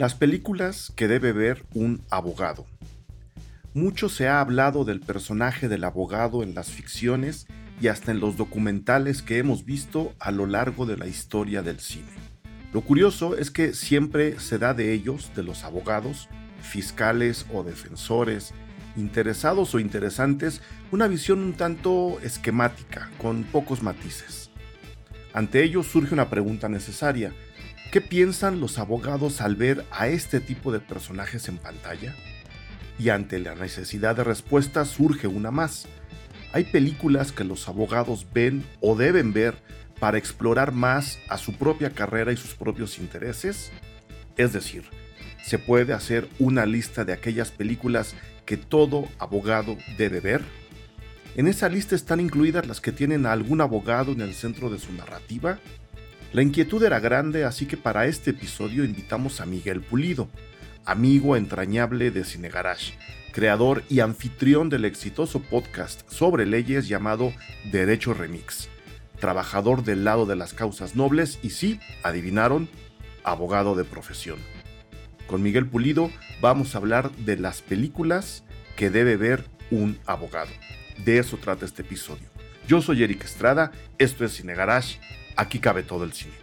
Las películas que debe ver un abogado. Mucho se ha hablado del personaje del abogado en las ficciones y hasta en los documentales que hemos visto a lo largo de la historia del cine. Lo curioso es que siempre se da de ellos, de los abogados, fiscales o defensores, interesados o interesantes, una visión un tanto esquemática, con pocos matices. Ante ello surge una pregunta necesaria. ¿Qué piensan los abogados al ver a este tipo de personajes en pantalla? Y ante la necesidad de respuesta surge una más. ¿Hay películas que los abogados ven o deben ver para explorar más a su propia carrera y sus propios intereses? Es decir, ¿se puede hacer una lista de aquellas películas que todo abogado debe ver? En esa lista están incluidas las que tienen a algún abogado en el centro de su narrativa la inquietud era grande, así que para este episodio invitamos a Miguel Pulido, amigo entrañable de Cine Garage, creador y anfitrión del exitoso podcast sobre leyes llamado Derecho Remix, trabajador del lado de las causas nobles y sí, adivinaron, abogado de profesión. Con Miguel Pulido vamos a hablar de las películas que debe ver un abogado. De eso trata este episodio. Yo soy Eric Estrada, esto es Cine Garage Aquí cabe todo el cine.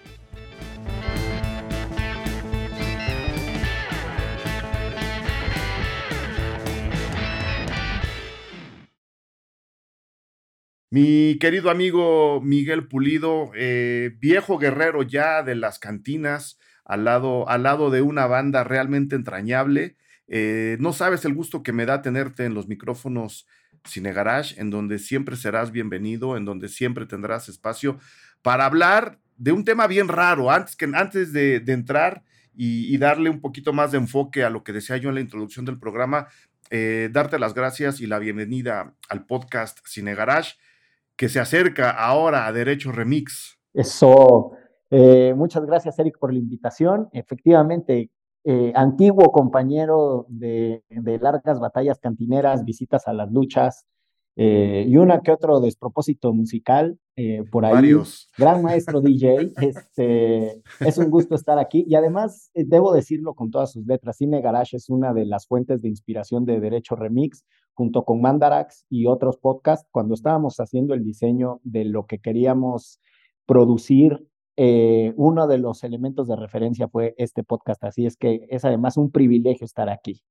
Mi querido amigo Miguel Pulido, eh, viejo guerrero ya de las cantinas, al lado, al lado de una banda realmente entrañable. Eh, no sabes el gusto que me da tenerte en los micrófonos Cine Garage, en donde siempre serás bienvenido, en donde siempre tendrás espacio para hablar de un tema bien raro. Antes, que, antes de, entrar y, darle un poquito más de enfoque a lo que decía yo en la introducción del programa, eh, darte las gracias y la bienvenida al podcast Cine Garage, que se acerca ahora a Derecho Remix. Eso. Eh, muchas gracias, Eric, por la invitación. Efectivamente, eh, antiguo compañero de, de, largas batallas cantineras, visitas a las luchas, eh, y una que otro despropósito musical eh, por ahí. Varios. Gran maestro DJ. Este, es un gusto estar aquí y además eh, debo decirlo con todas sus letras. Cine Garage es una de las fuentes de inspiración de Derecho Remix junto con Mandarax y otros podcasts cuando estábamos haciendo el diseño de lo que queríamos producir. uno de los elementos de referencia fue este podcast, así es que es además un privilegio estar aquí.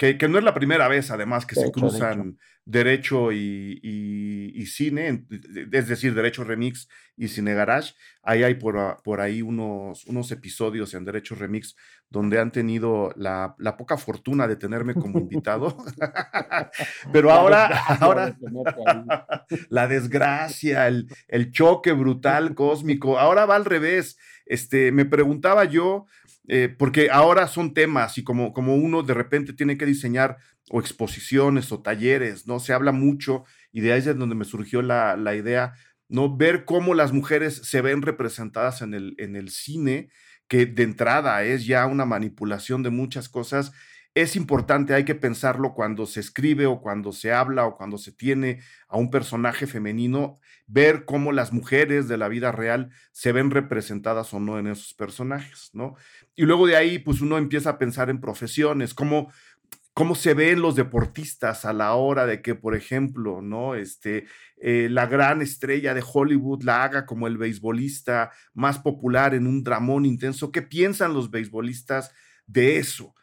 Que, no es la primera vez, además, que se cruzan derecho y, cine, es decir, derecho remix y cine garage. Ahí hay por, por ahí unos, unos episodios en derecho remix donde han tenido la, poca fortuna de tenerme como invitado. Pero ahora, ahora la desgracia, el, el choque brutal cósmico, ahora va al revés. Este, me preguntaba yo, eh, porque ahora son temas y como, como uno de repente tiene que diseñar o exposiciones o talleres, ¿no? Se habla mucho y de ahí es donde me surgió la, la idea, ¿no? Ver cómo las mujeres se ven representadas en el, en el cine, que de entrada es ya una manipulación de muchas cosas es importante, hay que pensarlo cuando se escribe o cuando se habla o cuando se tiene a un personaje femenino, ver cómo las mujeres de la vida real se ven representadas o no en esos personajes, ¿no? Y luego de ahí, pues uno empieza a pensar en profesiones, cómo, cómo se ven los deportistas a la hora de que, por ejemplo, ¿no? Este, eh, la gran estrella de Hollywood la haga como el beisbolista más popular en un dramón intenso. ¿Qué piensan los beisbolistas de eso?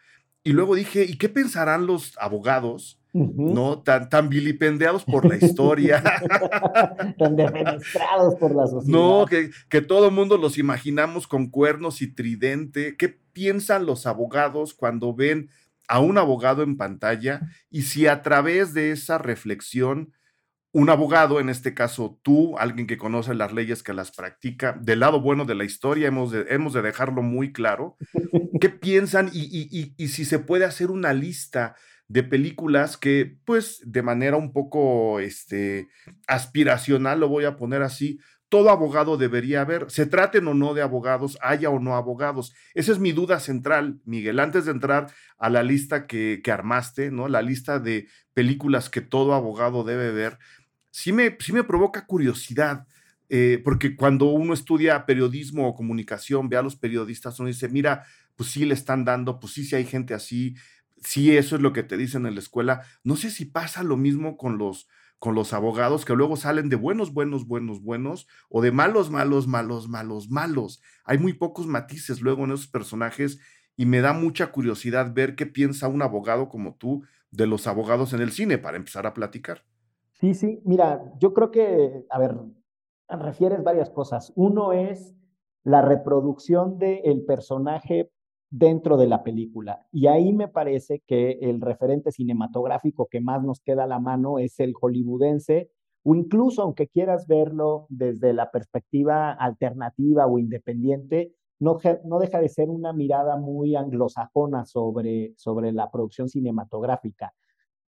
Y luego dije, ¿y qué pensarán los abogados? ¿No? Tan, tan vilipendiados por la historia. tan defenestrados por la sociedad. No, que, que todo el mundo los imaginamos con cuernos y tridente. ¿Qué piensan los abogados cuando ven a un abogado en pantalla? Y si a través de esa reflexión un abogado, en este caso tú, alguien que conoce las leyes, que las practica, del lado bueno de la historia, hemos de, hemos de dejarlo muy claro. ¿Qué piensan y, y, si se puede hacer una lista de películas que, pues, de manera un poco este, aspiracional, lo voy a poner así, todo abogado debería haber, se traten o no de abogados, haya o no abogados. Esa es mi duda central, Miguel, antes de entrar a la lista que, que armaste, ¿no? La lista de películas que todo abogado debe ver sí me, sí me provoca curiosidad, eh, porque cuando uno estudia periodismo o comunicación, ve a los periodistas, uno dice, mira, pues sí le están dando, pues sí, sí hay gente así, sí, eso es lo que te dicen en la escuela. No sé si pasa lo mismo con los, con los abogados que luego salen de buenos, buenos, buenos, buenos, o de malos, malos, malos, malos, malos. Hay muy pocos matices luego en esos personajes y me da mucha curiosidad ver qué piensa un abogado como tú de los abogados en el cine para empezar a platicar. Sí, sí, mira, yo creo que, a ver, refieres varias cosas. Uno es la reproducción del personaje dentro de la película. Y ahí me parece que el referente cinematográfico que más nos queda a la mano es el hollywoodense, o incluso aunque quieras verlo desde la perspectiva alternativa o independiente, no, no deja de ser una mirada muy anglosajona sobre, sobre la producción cinematográfica.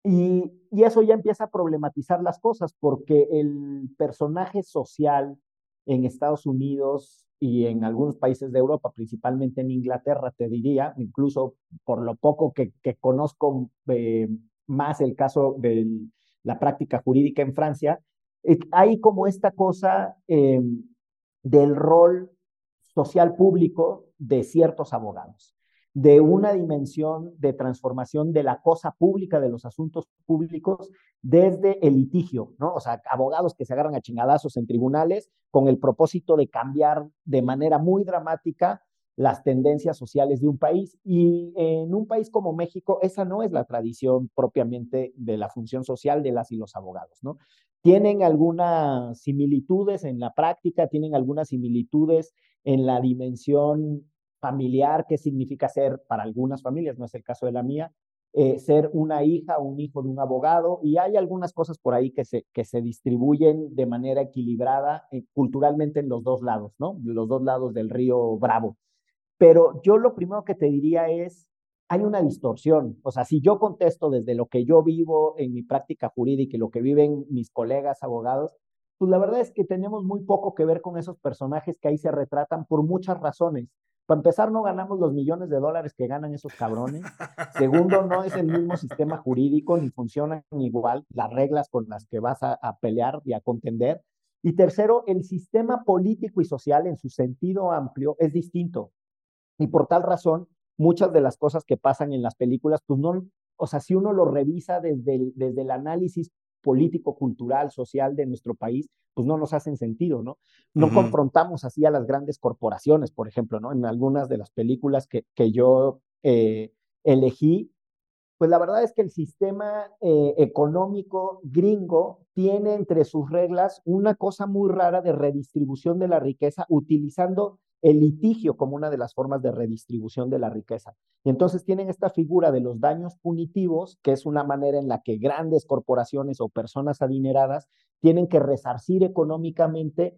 Y, y, eso ya empieza a problematizar las cosas porque el personaje social en Estados Unidos y en algunos países de Europa, principalmente en Inglaterra, te diría, incluso por lo poco que, conozco eh, más el caso de la práctica jurídica en Francia, eh, hay como esta cosa eh, del rol social público de ciertos abogados de una dimensión de transformación de la cosa pública, de los asuntos públicos, desde el litigio, ¿no? O sea, abogados que se agarran a chingadazos en tribunales con el propósito de cambiar de manera muy dramática las tendencias sociales de un país. Y en un país como México, esa no es la tradición propiamente de la función social de las y los abogados, ¿no? Tienen algunas similitudes en la práctica, tienen algunas similitudes en la dimensión familiar, qué significa ser para algunas familias, no es el caso de la mía, eh, ser una hija o un hijo de un abogado, y hay algunas cosas por ahí que se, que se distribuyen de manera equilibrada eh, culturalmente en los dos lados, ¿no? Los dos lados del río Bravo. Pero yo lo primero que te diría es, hay una distorsión. O sea, si yo contesto desde lo que yo vivo en mi práctica jurídica y lo que viven mis colegas abogados, pues la verdad es que tenemos muy poco que ver con esos personajes que ahí se retratan por muchas razones. Para empezar, no ganamos los millones de dólares que ganan esos cabrones. Segundo, no es el mismo sistema jurídico, ni funcionan igual las reglas con las que vas a, pelear y a contender. Y tercero, el sistema político y social en su sentido amplio es distinto. Y por tal razón, muchas de las cosas que pasan en las películas, pues no, o sea, si uno lo revisa desde desde el análisis político, cultural, social de nuestro país, pues no nos hacen sentido, ¿no? No confrontamos así a las grandes corporaciones, por ejemplo, ¿no? En algunas de las películas que, que yo eh, elegí, pues la verdad es que el sistema eh, económico gringo tiene entre sus reglas una cosa muy rara de redistribución de la riqueza utilizando el litigio como una de las formas de redistribución de la riqueza. Y entonces tienen esta figura de los daños punitivos, que es una manera en la que grandes corporaciones o personas adineradas tienen que resarcir económicamente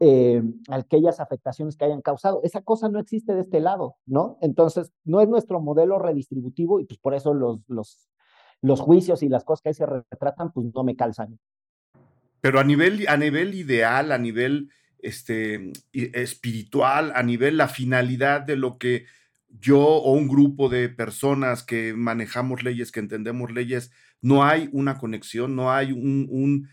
eh, aquellas afectaciones que hayan causado. Esa cosa no existe de este lado, ¿no? Entonces, no es nuestro modelo redistributivo y pues por eso los, los, los juicios y las cosas que ahí se retratan, pues no me calzan. Pero a nivel, a nivel ideal, a nivel este, espiritual, a nivel la finalidad de lo que yo o un grupo de personas que manejamos leyes, que entendemos leyes, no hay una conexión, no hay un,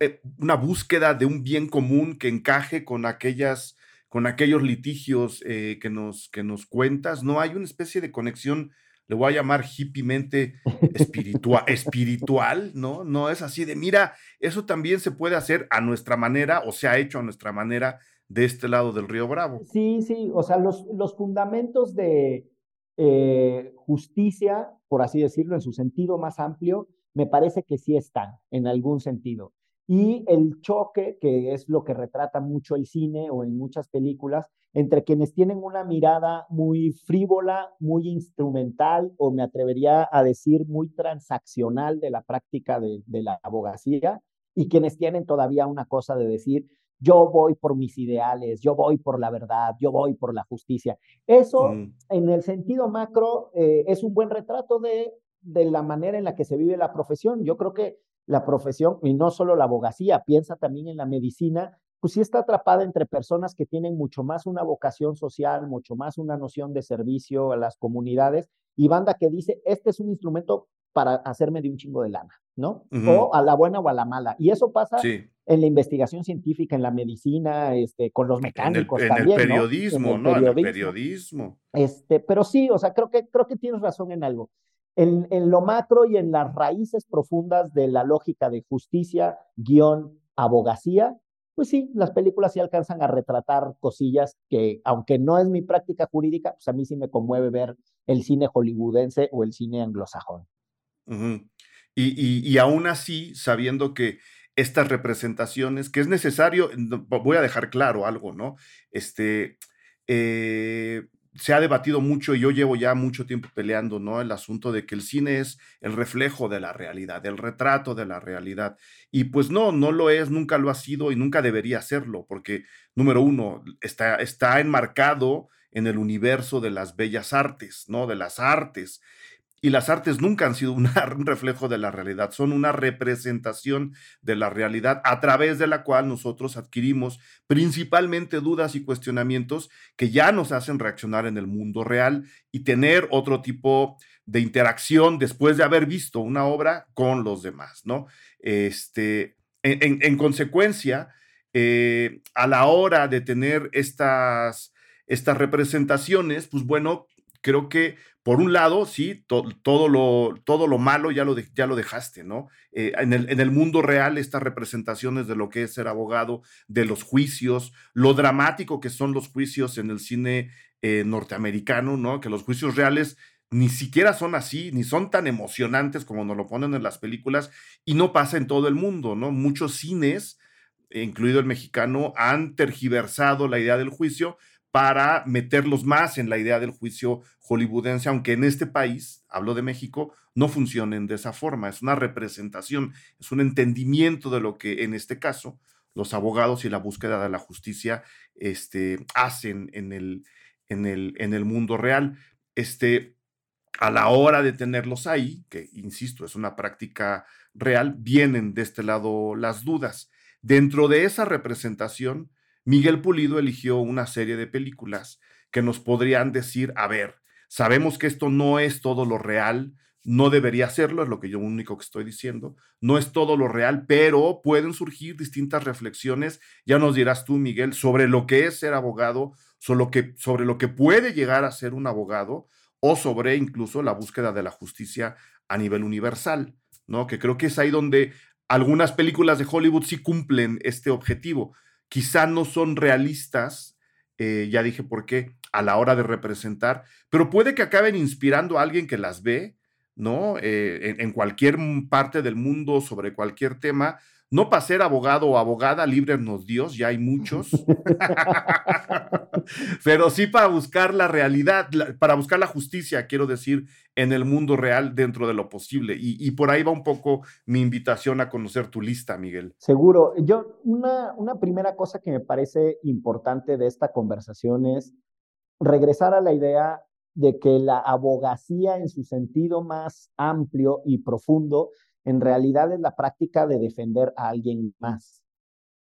eh, una búsqueda de un bien común que encaje con aquellas con aquellos litigios eh, que, nos, que nos cuentas, no hay una especie de conexión le voy a llamar hippiemente espiritual, espiritual, ¿no? No es así de, mira, eso también se puede hacer a nuestra manera o se ha hecho a nuestra manera de este lado del río Bravo. Sí, sí, o sea, los, los fundamentos de eh, justicia, por así decirlo, en su sentido más amplio, me parece que sí están, en algún sentido. Y el choque, que es lo que retrata mucho el cine o en muchas películas, entre quienes tienen una mirada muy frívola, muy instrumental o me atrevería a decir muy transaccional de la práctica de, la abogacía y quienes tienen todavía una cosa de decir, yo voy por mis ideales, yo voy por la verdad, yo voy por la justicia. Eso, mm. en el sentido macro, eh, es un buen retrato de, de la manera en la que se vive la profesión. Yo creo que la profesión, y no solo la abogacía, piensa también en la medicina, pues sí está atrapada entre personas que tienen mucho más una vocación social, mucho más una noción de servicio a las comunidades, y banda que dice, este es un instrumento para hacerme de un chingo de lana, ¿no? O a la buena o a la mala. Y eso pasa en la investigación científica, en la medicina, este, con los mecánicos en el, también, en el periodismo, ¿no? En el periodismo. Este, pero sí, o sea, creo que, creo que tienes razón en algo. En, en lo macro y en las raíces profundas de la lógica de justicia, guion, abogacía, pues sí, las películas sí alcanzan a retratar cosillas que, aunque no es mi práctica jurídica, pues a mí sí me conmueve ver el cine hollywoodense o el cine anglosajón. y, y, aún así, sabiendo que estas representaciones, que es necesario, voy a dejar claro algo, ¿no? Este, eh, se ha debatido mucho y yo llevo ya mucho tiempo peleando, ¿no? El asunto de que el cine es el reflejo de la realidad, el retrato de la realidad. Y pues no, no lo es, nunca lo ha sido y nunca debería serlo, porque, número uno, está, está enmarcado en el universo de las bellas artes, ¿no? De las artes. Y las artes nunca han sido un reflejo de la realidad, son una representación de la realidad a través de la cual nosotros adquirimos principalmente dudas y cuestionamientos que ya nos hacen reaccionar en el mundo real y tener otro tipo de interacción después de haber visto una obra con los demás, ¿no? Este, en, consecuencia, eh, a la hora de tener estas, estas representaciones, pues bueno, creo que por un lado, sí, todo, lo, todo lo malo ya lo, ya lo dejaste, ¿no? Eh, en, el, en, el, mundo real, estas representaciones de lo que es ser abogado, de los juicios, lo dramático que son los juicios en el cine eh, norteamericano, ¿no? Que los juicios reales ni siquiera son así, ni son tan emocionantes como nos lo ponen en las películas, y no pasa en todo el mundo, ¿no? Muchos cines, incluido el mexicano, han tergiversado la idea del juicio para meterlos más en la idea del juicio hollywoodense, aunque en este país, hablo de México, no funcionen de esa forma. Es una representación, es un entendimiento de lo que en este caso los abogados y la búsqueda de la justicia este, hacen en el, en, el, en el mundo real. Este, a la hora de tenerlos ahí, que insisto, es una práctica real, vienen de este lado las dudas. Dentro de esa representación, Miguel Pulido eligió una serie de películas que nos podrían decir, a ver, sabemos que esto no es todo lo real, no debería serlo, es lo que yo único que estoy diciendo, no es todo lo real, pero pueden surgir distintas reflexiones, ya nos dirás tú, Miguel, sobre lo que es ser abogado, sobre lo que, sobre lo que puede llegar a ser un abogado o sobre incluso la búsqueda de la justicia a nivel universal, ¿no? Que creo que es ahí donde algunas películas de Hollywood sí cumplen este objetivo quizá no son realistas, eh, ya dije por qué, a la hora de representar, pero puede que acaben inspirando a alguien que las ve, ¿no? Eh, en, cualquier parte del mundo, sobre cualquier tema. No para ser abogado o abogada, líbrenos Dios, ya hay muchos. pero sí para buscar la realidad, para buscar la justicia, quiero decir, en el mundo real dentro de lo posible. Y, por ahí va un poco mi invitación a conocer tu lista, Miguel. Seguro. Yo, una, una primera cosa que me parece importante de esta conversación es regresar a la idea de que la abogacía en su sentido más amplio y profundo en realidad es la práctica de defender a alguien más.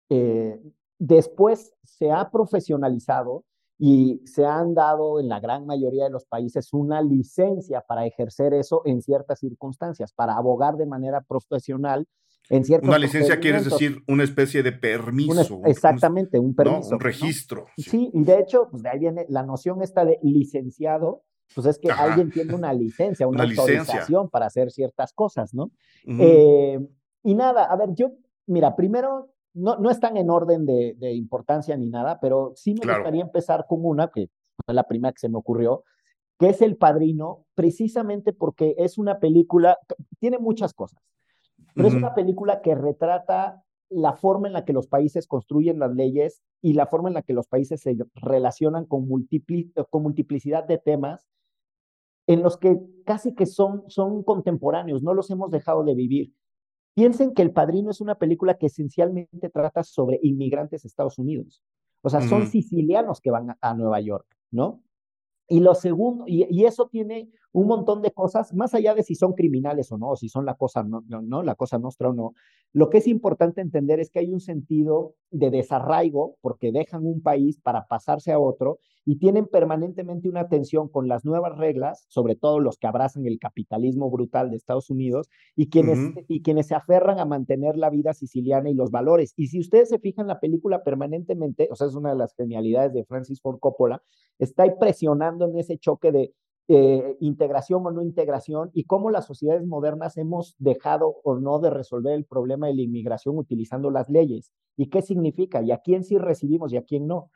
Eh, después se ha profesionalizado y se han dado en la gran mayoría de los países una licencia para ejercer eso en ciertas circunstancias, para abogar de manera profesional en ciertos Una licencia quiere decir una especie de permiso. exactamente, un permiso. Un registro. Sí. y de hecho, pues de ahí viene la noción esta de licenciado, pues es que alguien tiene una licencia, una, autorización para hacer ciertas cosas, ¿no? Eh, y nada, a ver, yo, mira, primero no, no están en orden de, importancia ni nada, pero sí me gustaría empezar con una, que fue la primera que se me ocurrió, que es El Padrino, precisamente porque es una película, tiene muchas cosas, pero es una película que retrata la forma en la que los países construyen las leyes y la forma en la que los países se relacionan con, con multiplicidad de temas en los que casi que son, son contemporáneos, no los hemos dejado de vivir. Piensen que El Padrino es una película que esencialmente trata sobre inmigrantes a Estados Unidos. O sea, son sicilianos que van a, Nueva York, ¿no? Y lo segundo, y, eso tiene un montón de cosas, más allá de si son criminales o no, si son la cosa, no, no, la cosa nuestra o no. Lo que es importante entender es que hay un sentido de desarraigo porque dejan un país para pasarse a otro y tienen permanentemente una tensión con las nuevas reglas, sobre todo los que abrazan el capitalismo brutal de Estados Unidos y quienes, y quienes se aferran a mantener la vida siciliana y los valores. Y si ustedes se fijan la película permanentemente, o sea, es una de las genialidades de Francis Ford Coppola, está ahí presionando en ese choque de eh, integración o no integración y cómo las sociedades modernas hemos dejado o no de resolver el problema de la inmigración utilizando las leyes y qué significa y a quién sí recibimos y a quién no.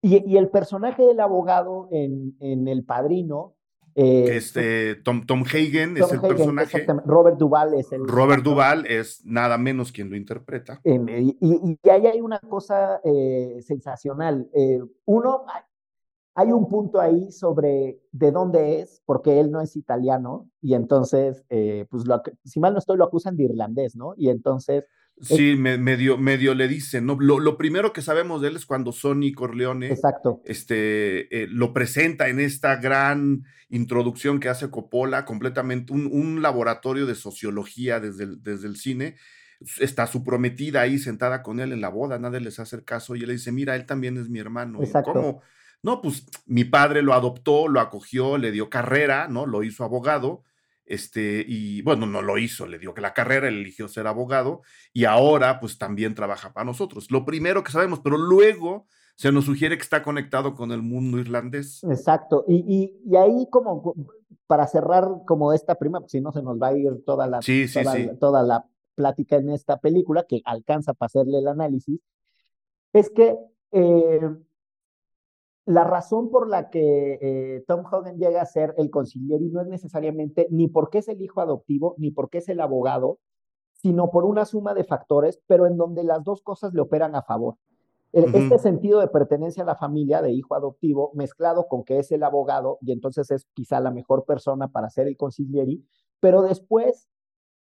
Y, el personaje del abogado en, en El Padrino. Eh, este, Tom, Tom Hagen es el personaje. Robert Duvall es el. Robert Duvall es nada menos quien lo interpreta. y, y, ahí hay una cosa eh, sensacional. uno, hay un punto ahí sobre de dónde es, porque él no es italiano, y entonces, eh, pues si mal no estoy, lo acusan de irlandés, ¿no? Y entonces... Sí, medio, medio le dicen, ¿no? Lo, primero que sabemos de él es cuando Sonny Corleone Exacto. Este, eh, lo presenta en esta gran introducción que hace Coppola, completamente un, un laboratorio de sociología desde el, desde el cine. Está su prometida ahí sentada con él en la boda, nadie les hace caso y él le dice, mira, él también es mi hermano. Exacto. ¿Cómo? No, pues mi padre lo adoptó, lo acogió, le dio carrera, ¿no? Lo hizo abogado. Este, y bueno, no lo hizo, le dio que la carrera, él eligió ser abogado y ahora pues también trabaja para nosotros. Lo primero que sabemos, pero luego se nos sugiere que está conectado con el mundo irlandés. Exacto, y, y, ahí como para cerrar como esta prima, si no se nos va a ir toda la, toda, la plática en esta película que alcanza para hacerle el análisis, es que eh, la razón por la que eh, Tom Hogan llega a ser el y no es necesariamente ni porque es el hijo adoptivo, ni porque es el abogado, sino por una suma de factores, pero en donde las dos cosas le operan a favor. Este sentido de pertenencia a la familia de hijo adoptivo, mezclado con que es el abogado y entonces es quizá la mejor persona para ser el consiglieri, pero después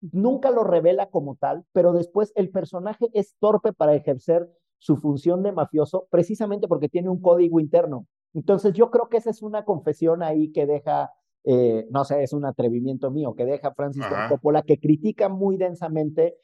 nunca lo revela como tal, pero después el personaje es torpe para ejercer su función de mafioso precisamente porque tiene un código interno. Entonces yo creo que esa es una confesión ahí que deja, eh, no sé, es un atrevimiento mío, que deja Francis Coppola, que critica muy densamente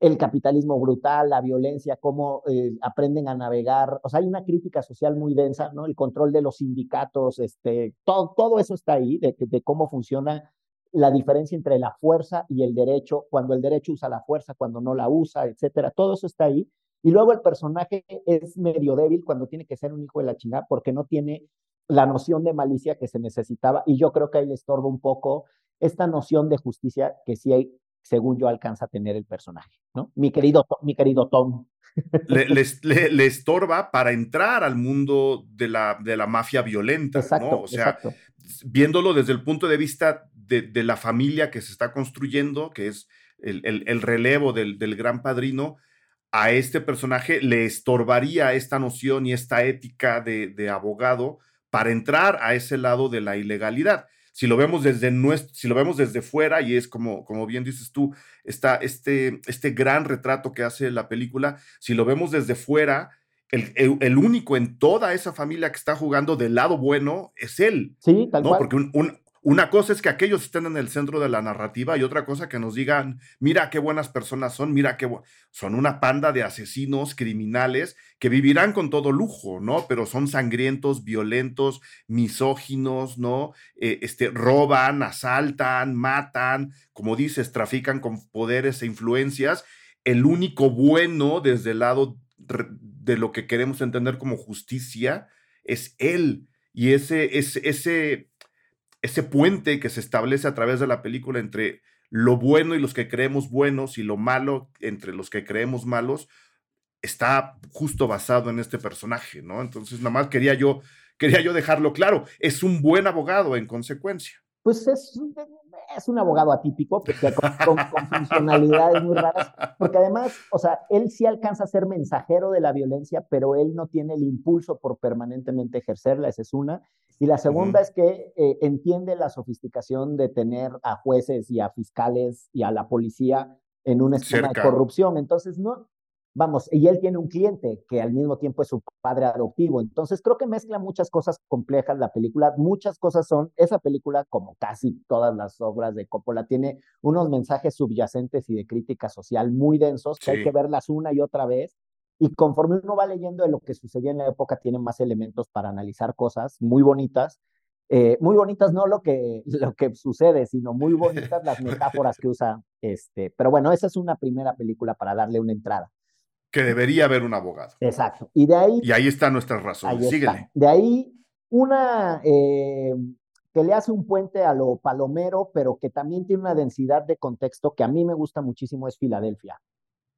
el capitalismo brutal, la violencia, cómo eh, aprenden a navegar. O sea, hay una crítica social muy densa, ¿no? El control de los sindicatos, este, todo, todo eso está ahí, de, de cómo funciona la diferencia entre la fuerza y el derecho, cuando el derecho usa la fuerza, cuando no la usa, etcétera. Todo eso está ahí. Y luego el personaje es medio débil cuando tiene que ser un hijo de la chingada porque no tiene la noción de malicia que se necesitaba y yo creo que ahí le estorba un poco esta noción de justicia que sí hay, según yo alcanza a tener el personaje, ¿no? Mi querido, mi querido Tom. Le, estorba para entrar al mundo de la, de la mafia violenta, ¿no? O sea, viéndolo desde el punto de vista de, la familia que se está construyendo, que es el, el, relevo del, del gran padrino, a este personaje le estorbaría esta noción y esta ética de, abogado para entrar a ese lado de la ilegalidad. Si lo vemos desde nuestro, si lo vemos desde fuera y es como, como bien dices tú, está este, este gran retrato que hace la película, si lo vemos desde fuera, el, el, único en toda esa familia que está jugando del lado bueno es él. Sí, tal ¿no? Porque un, una cosa es que aquellos estén en el centro de la narrativa y otra cosa que nos digan, mira qué buenas personas son, mira qué son una panda de asesinos, criminales que vivirán con todo lujo, ¿no? Pero son sangrientos, violentos, misóginos, ¿no? Eh, este, roban, asaltan, matan, como dices, trafican con poderes e influencias. El único bueno desde el lado de lo que queremos entender como justicia es él. Y ese, ese, ese ese puente que se establece a través de la película entre lo bueno y los que creemos buenos y lo malo entre los que creemos malos, está justo basado en este personaje, ¿no? Entonces, nada más quería yo, quería yo dejarlo claro, es un buen abogado en consecuencia. Pues es, es un abogado atípico, con, con, funcionalidades muy raras, porque además, o sea, él sí alcanza a ser mensajero de la violencia, pero él no tiene el impulso por permanentemente ejercerla, esa es una. Y la segunda es que eh, entiende la sofisticación de tener a jueces y a fiscales y a la policía en un esquema de corrupción. Entonces, no, vamos, y él tiene un cliente que al mismo tiempo es su padre adoptivo. Entonces creo que mezcla muchas cosas complejas la película. Muchas cosas son, esa película, como casi todas las obras de Coppola, tiene unos mensajes subyacentes y de crítica social muy densos que hay que verlas una y otra vez. Y conforme uno va leyendo de lo que sucedía en la época, tiene más elementos para analizar cosas muy bonitas. Eh, muy bonitas no lo que, lo que sucede, sino muy bonitas las metáforas que usa. Este, pero bueno, esa es una primera película para darle una entrada que debería haber un abogado. Exacto. Y de ahí. Y ahí está nuestra razón. Síguele. De ahí, una eh, que le hace un puente a lo palomero, pero que también tiene una densidad de contexto que a mí me gusta muchísimo, es Filadelfia.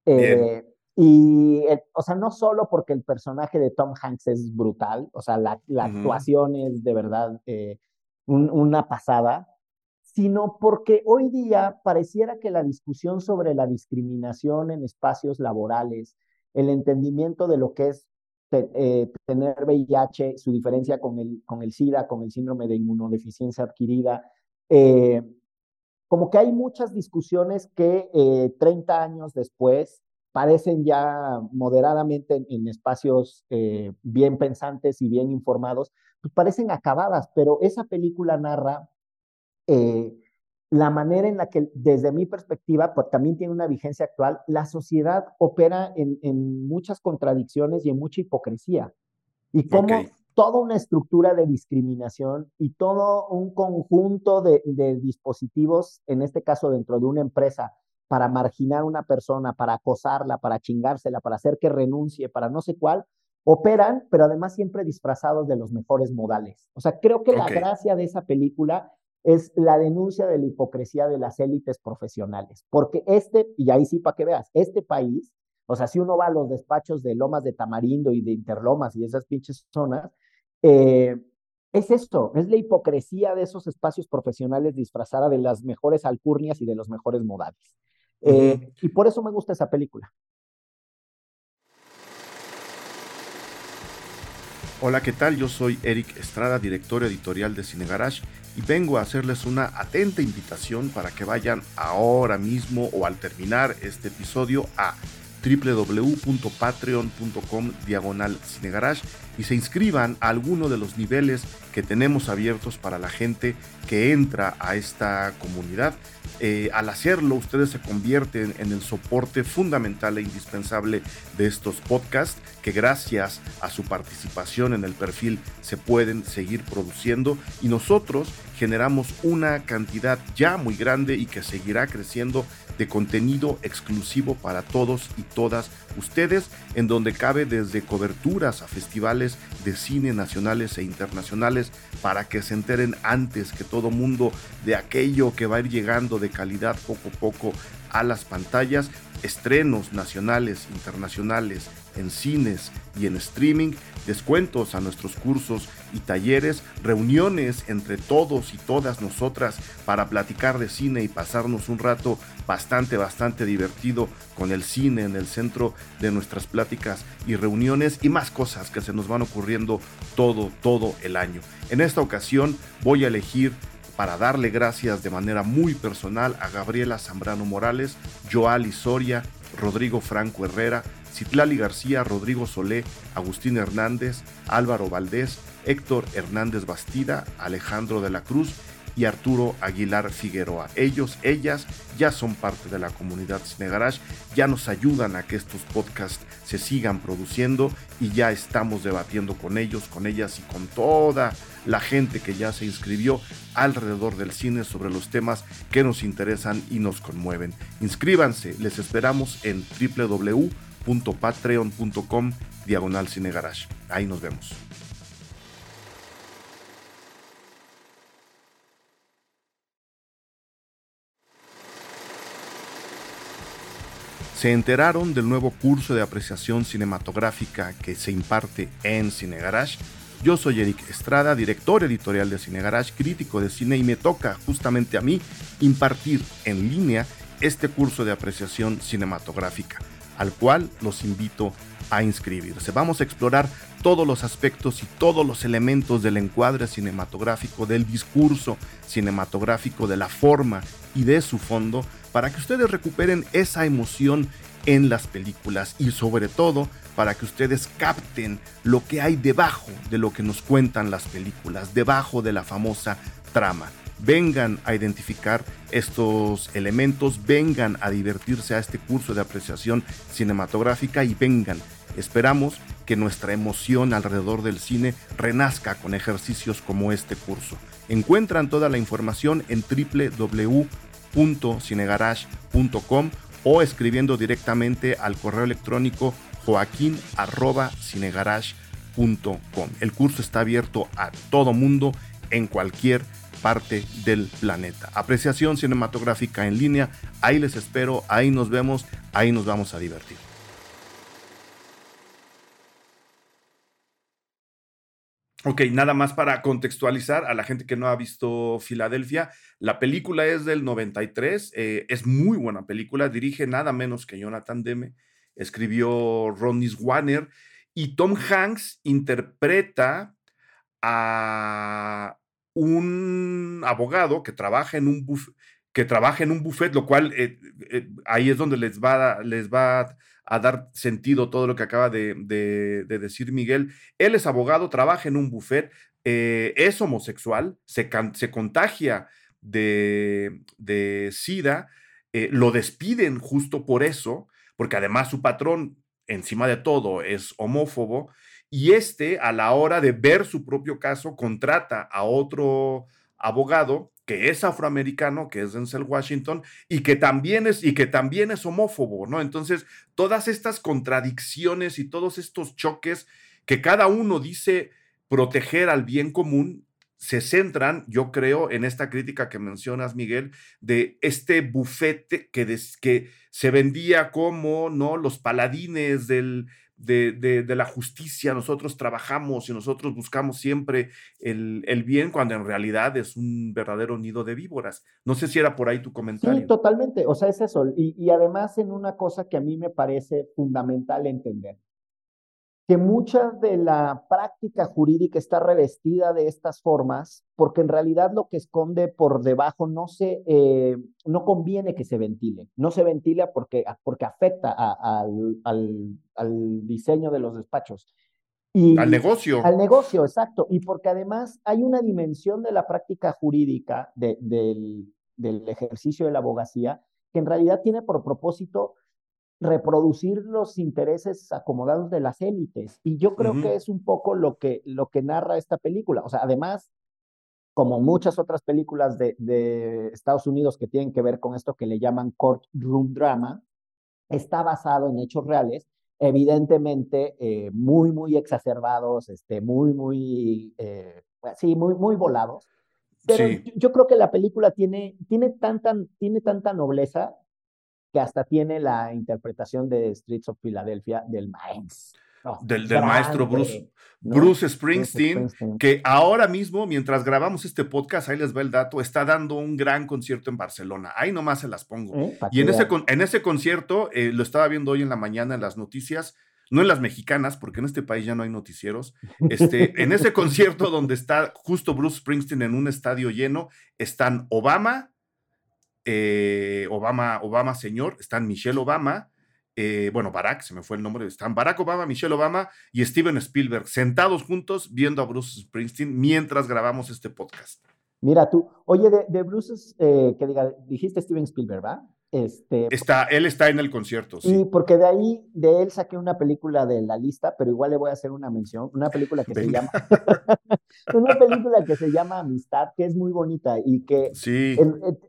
Eh, y, o sea, no solo porque el personaje de Tom Hanks es brutal, o sea, la, actuación es de verdad eh, una pasada, sino porque hoy día pareciera que la discusión sobre la discriminación en espacios laborales, el entendimiento de lo que es eh, tener VIH, su diferencia con el, con el SIDA, con el síndrome de inmunodeficiencia adquirida. Eh, como que hay muchas discusiones que 30 eh, años después parecen ya moderadamente en, espacios bien pensantes y bien informados, pues parecen acabadas, pero esa película narra la manera en la que, desde mi perspectiva, pues también tiene una vigencia actual, la sociedad opera en, muchas contradicciones y en mucha hipocresía. Y cómo toda una estructura de discriminación y todo un conjunto de, dispositivos, en este caso dentro de una empresa, para marginar a una persona, para acosarla, para chingársela, para hacer que renuncie, para no sé cuál, operan, pero además siempre disfrazados de los mejores modales. O sea, creo que la gracia de esa película es la denuncia de la hipocresía de las élites profesionales. Porque este, y ahí sí para que veas, este país, o sea, si uno va a los despachos de Lomas de Tamarindo y de Interlomas y esas pinches zonas, eh, es esto, es la hipocresía de esos espacios profesionales disfrazada de las mejores alcurnias y de los mejores modales. Eh, y por eso me gusta esa película. Hola, ¿qué tal? Yo soy Eric Estrada, director editorial de Cine Garage, y vengo a hacerles una atenta invitación para que vayan ahora mismo o al terminar este episodio a www.patreon.com diagonal cinegarage y se inscriban a alguno de los niveles que tenemos abiertos para la gente que entra a esta comunidad. Eh, al hacerlo, ustedes se convierten en el soporte fundamental e indispensable de estos podcasts que gracias a su participación en el perfil se pueden seguir produciendo. Y nosotros generamos una cantidad ya muy grande y que seguirá creciendo de contenido exclusivo para todos y todas ustedes, en donde cabe desde coberturas a festivales de cine nacionales e internacionales para que se enteren antes que todo mundo de aquello que va a ir llegando de calidad poco a poco a las pantallas, estrenos nacionales, internacionales, en cines y en streaming, descuentos a nuestros cursos y talleres, reuniones entre todos y todas nosotras para platicar de cine y pasarnos un rato bastante, bastante divertido con el cine en el centro de nuestras pláticas y reuniones y más cosas que se nos van ocurriendo todo, todo el año. En esta ocasión voy a elegir para darle gracias de manera muy personal a Gabriela Zambrano Morales, Joali Soria, Rodrigo Franco Herrera, Citlali García, Rodrigo Solé, Agustín Hernández, Álvaro Valdés, Héctor Hernández Bastida, Alejandro de la Cruz y Arturo Aguilar Figueroa. Ellos, ellas ya son parte de la comunidad Cine Garage, ya nos ayudan a que estos podcasts se sigan produciendo y ya estamos debatiendo con ellos, con ellas y con toda la gente que ya se inscribió alrededor del cine sobre los temas que nos interesan y nos conmueven. Inscríbanse, les esperamos en www.patreon.com diagonal. Ahí nos vemos. se enteraron del nuevo curso de apreciación cinematográfica que se imparte en Cine Garage. Yo soy Eric Estrada, director editorial de Cine Garage, crítico de cine y me toca justamente a mí impartir en línea este curso de apreciación cinematográfica, al cual los invito a inscribirse. Vamos a explorar todos los aspectos y todos los elementos del encuadre cinematográfico, del discurso cinematográfico, de la forma y de su fondo para que ustedes recuperen esa emoción en las películas y sobre todo para que ustedes capten lo que hay debajo de lo que nos cuentan las películas, debajo de la famosa trama. Vengan a identificar estos elementos, vengan a divertirse a este curso de apreciación cinematográfica y vengan. Esperamos que nuestra emoción alrededor del cine renazca con ejercicios como este curso. Encuentran toda la información en www.cinegarage.com o escribiendo directamente al correo electrónico joaquín.cinegarage.com. El curso está abierto a todo mundo en cualquier parte del planeta. Apreciación cinematográfica en línea, ahí les espero, ahí nos vemos, ahí nos vamos a divertir. Ok, nada más para contextualizar a la gente que no ha visto Filadelfia. La película es del 93, eh, es muy buena película, dirige nada menos que Jonathan Demme, escribió Ronnie Warner y Tom Hanks interpreta a un abogado que trabaja en un que trabaja en un buffet, lo cual eh, eh, ahí es donde les va, les va a dar sentido todo lo que acaba de, decir Miguel. Él es abogado, trabaja en un buffet, eh, es homosexual, se, se contagia de, de SIDA, lo despiden justo por eso, porque además su patrón, encima de todo, es homófobo, y este, a la hora de ver su propio caso, contrata a otro abogado que es afroamericano, que es Denzel Washington, y que también es, y que también es homófobo, ¿no? Entonces, todas estas contradicciones y todos estos choques que cada uno dice proteger al bien común, se centran, yo creo, en esta crítica que mencionas, Miguel, de este bufete que, que se vendía como, ¿no? Los paladines del, de, la justicia, nosotros trabajamos y nosotros buscamos siempre el, bien, cuando en realidad es un verdadero nido de víboras. No sé si era por ahí tu comentario. Sí, totalmente, o sea, es eso. Y, y además en una cosa que a mí me parece fundamental entender que mucha de la práctica jurídica está revestida de estas formas, porque en realidad lo que esconde por debajo no se, eh, no conviene que se ventile, no se ventila porque, porque afecta al, al, diseño de los despachos. Y, al negocio. Al negocio, exacto. Y porque además hay una dimensión de la práctica jurídica del, del ejercicio de la abogacía que en realidad tiene por propósito reproducir los intereses acomodados de las élites. Y yo creo que es un poco lo que, lo que narra esta película. O sea, además, como muchas otras películas de, de Estados Unidos que tienen que ver con esto que le llaman courtroom drama, está basado en hechos reales, evidentemente eh, muy, muy exacerbados, este, muy, muy, eh, sí, muy, muy volados. Pero yo creo que la película tiene, tiene, tanta, tiene tanta nobleza que hasta tiene la interpretación de Streets of Philadelphia del maestro. Del, maestro Bruce, Bruce, Springsteen, que ahora mismo, mientras grabamos este podcast, ahí les va el dato, está dando un gran concierto en Barcelona. Ahí nomás se las pongo. Eh, y en ese, en ese concierto, eh, lo estaba viendo hoy en la mañana en las noticias, no en las mexicanas, porque en este país ya no hay noticieros. Este, en ese concierto donde está justo Bruce Springsteen en un estadio lleno, están Obama, eh, Obama, Obama señor, están Michelle Obama, eh, bueno, Barack, se me fue el nombre, están Barack Obama, Michelle Obama y Steven Spielberg sentados juntos viendo a Bruce Springsteen mientras grabamos este podcast. Mira tú, oye, de, Bruce, eh, que diga, dijiste Steven Spielberg, ¿va? Este, está, él está en el concierto, sí. Y porque de ahí, de él saqué una película de la lista, pero igual le voy a hacer una mención, una película que se llama, una película que se llama Amistad, que es muy bonita y que sí.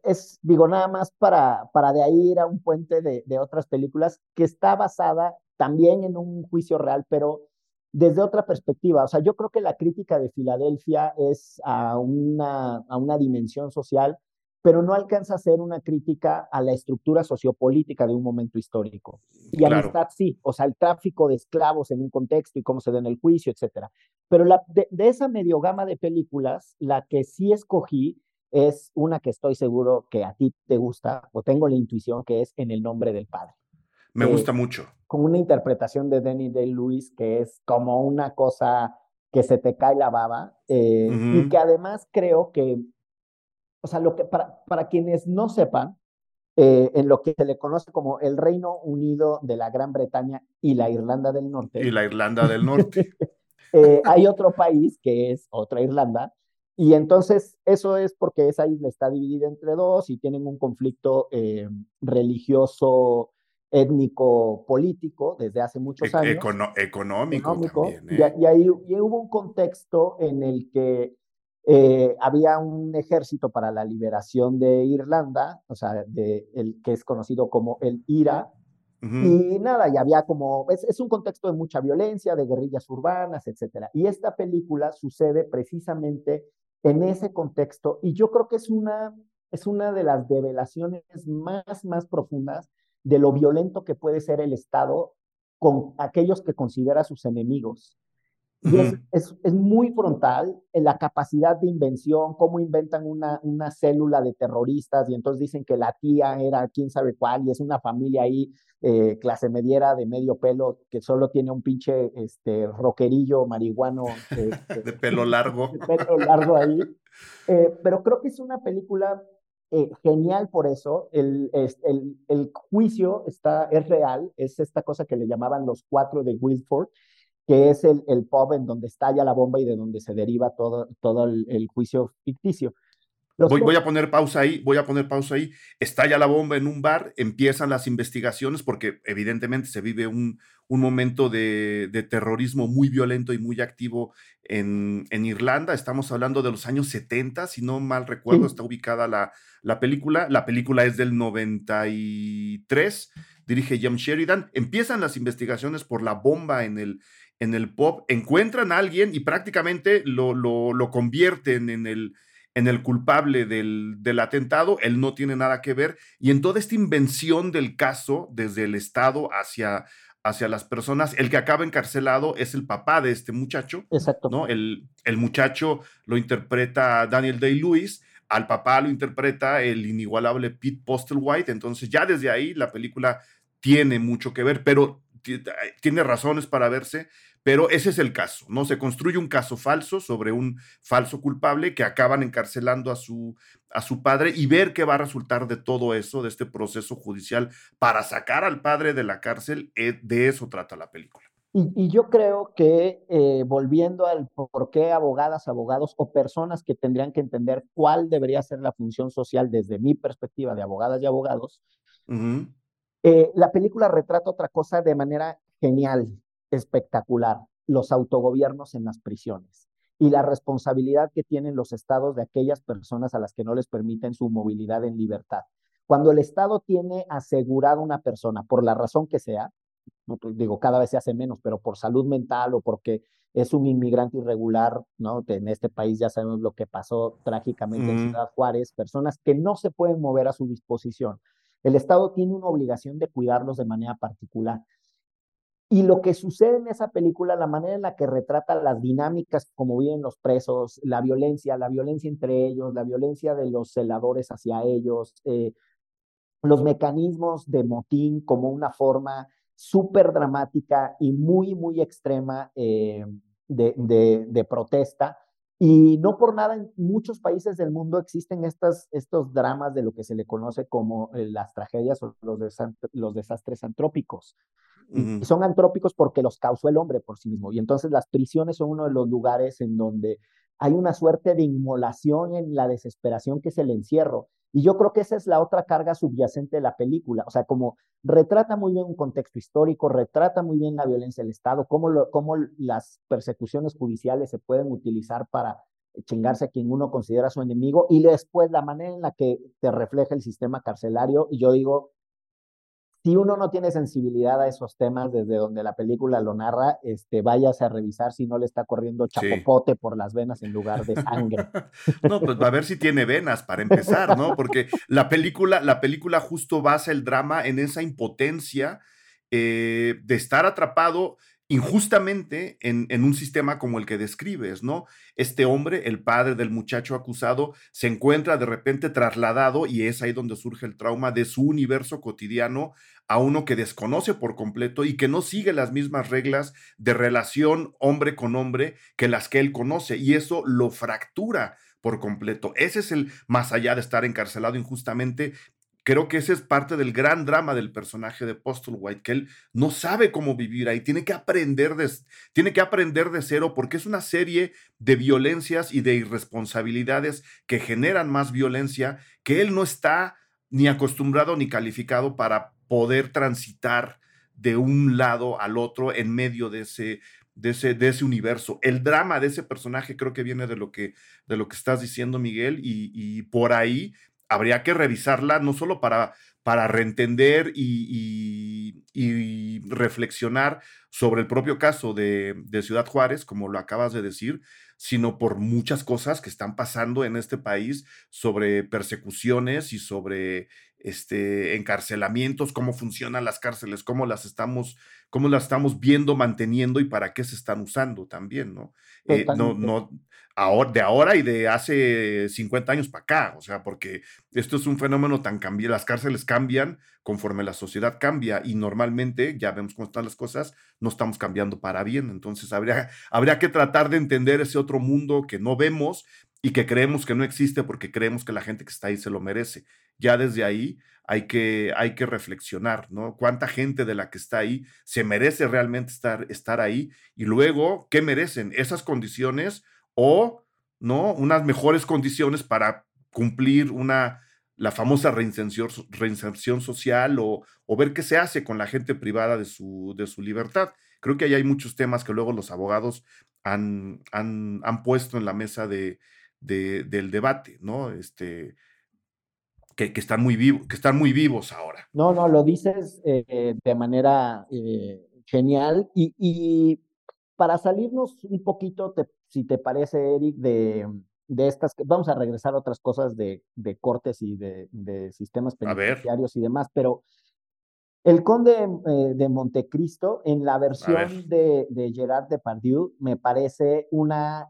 es, digo, nada más para, para de ahí ir a un puente de, de otras películas, que está basada también en un juicio real, pero desde otra perspectiva. O sea, yo creo que la crítica de Filadelfia es a una, a una dimensión social pero no alcanza a ser una crítica a la estructura sociopolítica de un momento histórico. Y amistad sí, o sea, el tráfico de esclavos en un contexto y cómo se da en el juicio, etcétera. Pero la, de, esa medio gama de películas, la que sí escogí es una que estoy seguro que a ti te gusta, o tengo la intuición, que es En el nombre del Padre. Me gusta mucho. Con una interpretación de Danny Day-Lewis que es como una cosa que se te cae la baba, eh, y que además creo que o sea, lo que, para, para quienes no sepan, eh, en lo que se le conoce como el Reino Unido de la Gran Bretaña y la Irlanda del Norte. Y la Irlanda del Norte. Eh, hay otro país que es otra Irlanda, y entonces eso es porque esa isla está dividida entre dos y tienen un conflicto eh, religioso, étnico, político desde hace muchos e-, años. económico, también, y, ahí hubo un contexto en el que eh, había un ejército para la liberación de Irlanda, o sea, de el que es conocido como el IRA, y nada, y había como, es, es, un contexto de mucha violencia, de guerrillas urbanas, etcétera. Y esta película sucede precisamente en ese contexto, y yo creo que es una, es una de las develaciones más, más profundas de lo violento que puede ser el Estado con aquellos que considera sus enemigos. Y es, es, muy frontal en la capacidad de invención, cómo inventan una, una célula de terroristas y entonces dicen que la tía era quién sabe cuál y es una familia ahí, eh, clase mediera de medio pelo, que solo tiene un pinche este, roquerillo marihuano. Este, de pelo largo. De pelo largo ahí. Eh, pero creo que es una película eh, genial por eso. El, el, el, juicio está, es real, es esta cosa que le llamaban los cuatro de Wilford que es el, el pub en donde estalla la bomba y de donde se deriva todo, todo el, juicio ficticio. Voy, voy, a poner pausa ahí, voy a poner pausa ahí. Estalla la bomba en un bar, empiezan las investigaciones porque evidentemente se vive un, un momento de, de, terrorismo muy violento y muy activo en, en, Irlanda. Estamos hablando de los años 70, si no mal recuerdo, está ubicada la, la película. La película es del 93, dirige Jim Sheridan. Empiezan las investigaciones por la bomba en el, en el pop, encuentran a alguien y prácticamente lo, lo, convierten en el, en el culpable del, del, atentado, él no tiene nada que ver, y en toda esta invención del caso, desde el Estado hacia, hacia las personas, el que acaba encarcelado es el papá de este muchacho, Exacto. ¿no? El, el muchacho lo interpreta Daniel Day-Lewis, al papá lo interpreta el inigualable Pete Postlewhite, entonces ya desde ahí la película tiene mucho que ver, pero tiene razones para verse, pero ese es el caso, ¿no? Se construye un caso falso sobre un falso culpable que acaban encarcelando a su, a su padre y ver qué va a resultar de todo eso, de este proceso judicial para sacar al padre de la cárcel, eh, de eso trata la película. Y, yo creo que eh, volviendo al por qué abogadas, abogados o personas que tendrían que entender cuál debería ser la función social desde mi perspectiva de abogadas y abogados, eh, la película retrata otra cosa de manera genial, espectacular, los autogobiernos en las prisiones y la responsabilidad que tienen los estados de aquellas personas a las que no les permiten su movilidad en libertad. Cuando el Estado tiene asegurada una persona, por la razón que sea, pues, digo, cada vez se hace menos, pero por salud mental o porque es un inmigrante irregular, ¿no? En este país ya sabemos lo que pasó trágicamente en Ciudad Juárez, personas que no se pueden mover a su disposición. El Estado tiene una obligación de cuidarlos de manera particular. Y lo que sucede en esa película, la manera en la que retrata las dinámicas, como viven los presos, la violencia, la violencia entre ellos, la violencia de los celadores hacia ellos, eh, los mecanismos de motín como una forma súper dramática y muy, muy extrema eh, de, protesta, y no por nada en muchos países del mundo existen estas, estos dramas de lo que se le conoce como eh, las tragedias o los, los desastres antrópicos. Y son antrópicos porque los causó el hombre por sí mismo. Y entonces las prisiones son uno de los lugares en donde hay una suerte de inmolación en la desesperación que es el encierro. Y yo creo que esa es la otra carga subyacente de la película. O sea, como retrata muy bien un contexto histórico, retrata muy bien la violencia del Estado, cómo, lo, cómo las persecuciones judiciales se pueden utilizar para chingarse a quien uno considera su enemigo y después la manera en la que te refleja el sistema carcelario. Y yo digo, si uno no tiene sensibilidad a esos temas desde donde la película lo narra, este, váyase a revisar si no le está corriendo chapopote por las venas en lugar de sangre. no, pues va a ver si tiene venas para empezar, ¿no? Porque la película, la película justo basa el drama en esa impotencia eh, de estar atrapado injustamente en, en, un sistema como el que describes, ¿no? Este hombre, el padre del muchacho acusado, se encuentra de repente trasladado y es ahí donde surge el trauma de su universo cotidiano a uno que desconoce por completo y que no sigue las mismas reglas de relación hombre con hombre que las que él conoce y eso lo fractura por completo. Ese es el más allá de estar encarcelado injustamente, creo que ese es parte del gran drama del personaje de White, que él no sabe cómo vivir ahí, tiene que aprender de, tiene que aprender de cero porque es una serie de violencias y de irresponsabilidades que generan más violencia que él no está ni acostumbrado ni calificado para poder transitar de un lado al otro en medio de ese, de ese, de ese universo. El drama de ese personaje creo que viene de lo que, de lo que estás diciendo, Miguel, y, por ahí habría que revisarla no solo para, para reentender y, reflexionar sobre el propio caso de, de, Ciudad Juárez, como lo acabas de decir, sino por muchas cosas que están pasando en este país sobre persecuciones y sobre este, encarcelamientos, cómo funcionan las cárceles, cómo las estamos, cómo las estamos viendo, manteniendo y para qué se están usando también, ¿no? Eh, no, no, de ahora y de hace 50 años para acá, o sea, porque esto es un fenómeno tan cambiante, las cárceles cambian conforme la sociedad cambia y normalmente, ya vemos cómo están las cosas, no estamos cambiando para bien, entonces habría, habría que tratar de entender ese otro mundo que no vemos y que creemos que no existe porque creemos que la gente que está ahí se lo merece. Ya desde ahí hay que, hay que reflexionar, ¿no? ¿Cuánta gente de la que está ahí se merece realmente estar, estar ahí? Y luego, ¿qué merecen? ¿Esas condiciones o, ¿no? Unas mejores condiciones para cumplir una, la famosa reinserción, social o, o, ver qué se hace con la gente privada de su, de su libertad. Creo que ahí hay muchos temas que luego los abogados han, han, han puesto en la mesa de, del debate, ¿no? Este, que, están muy vivos, que están muy vivos ahora. No, no, lo dices eh, de manera eh, genial. Y, para salirnos un poquito, si te parece, Eric, de, de estas, vamos a regresar a otras cosas de, de cortes y de, de sistemas penitenciarios y demás, pero el Conde eh, de Montecristo, en la versión de, de Gerard Depardieu, me parece una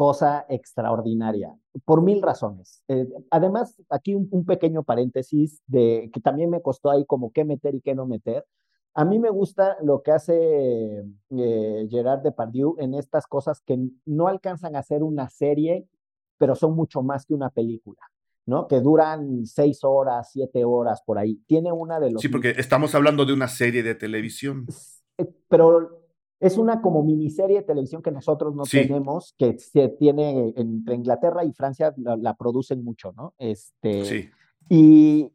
cosa extraordinaria, por mil razones. Eh, además, aquí un, pequeño paréntesis de que también me costó ahí como qué meter y qué no meter. A mí me gusta lo que hace eh, Gerard Depardieu en estas cosas que no alcanzan a ser una serie, pero son mucho más que una película. ¿no? Que duran seis horas, siete horas por ahí. Tiene una de los. Sí, porque estamos hablando de una serie de televisión. Eh, pero es una como miniserie de televisión que nosotros no tenemos, que se tiene entre Inglaterra y Francia, la, producen mucho, ¿no? Este, sí. Y,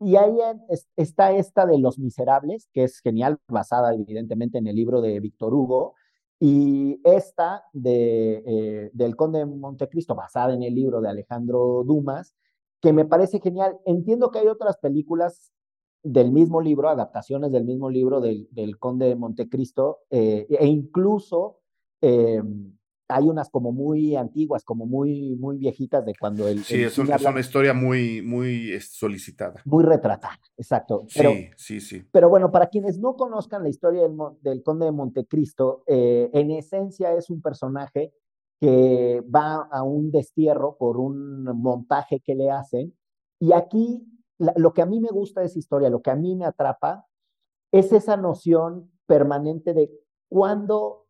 y ahí está esta de Los Miserables, que es genial, basada evidentemente en el libro de Víctor Hugo, y esta de, eh, del Conde de Montecristo, basada en el libro de Alejandro Dumas, que me parece genial. Entiendo que hay otras películas del mismo libro, adaptaciones del mismo libro del, del Conde de Montecristo, eh, e incluso eh, hay unas como muy antiguas, como muy, muy viejitas de cuando el... Sí, es, una historia muy, muy solicitada. Muy retratada, exacto. sí, sí, sí. Pero bueno, para quienes no conozcan la historia del, del Conde de Montecristo, eh, en esencia es un personaje que va a un destierro por un montaje que le hacen. Y aquí lo que a mí me gusta de esa historia, lo que a mí me atrapa, es esa noción permanente de cuándo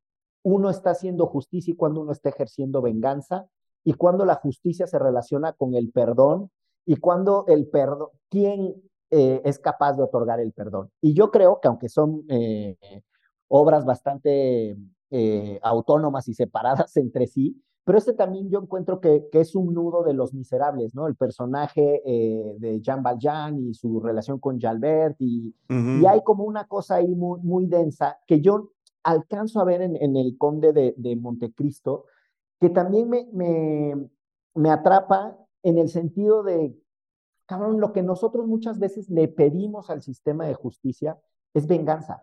uno está haciendo justicia y cuándo uno está ejerciendo venganza, y cuándo la justicia se relaciona con el perdón, y cuándo el perdón, quién eh, es capaz de otorgar el perdón. Y yo creo que aunque son eh, obras bastante eh, autónomas y separadas entre sí, pero este también yo encuentro que, que, es un nudo de los miserables, ¿no? El personaje de Jean Valjean y su relación con Jalbert, y, y, hay como una cosa ahí muy, muy densa que yo alcanzo a ver en, el Conde de, de, Montecristo, que también me, me, me atrapa en el sentido de, cabrón, lo que nosotros muchas veces le pedimos al sistema de justicia es venganza.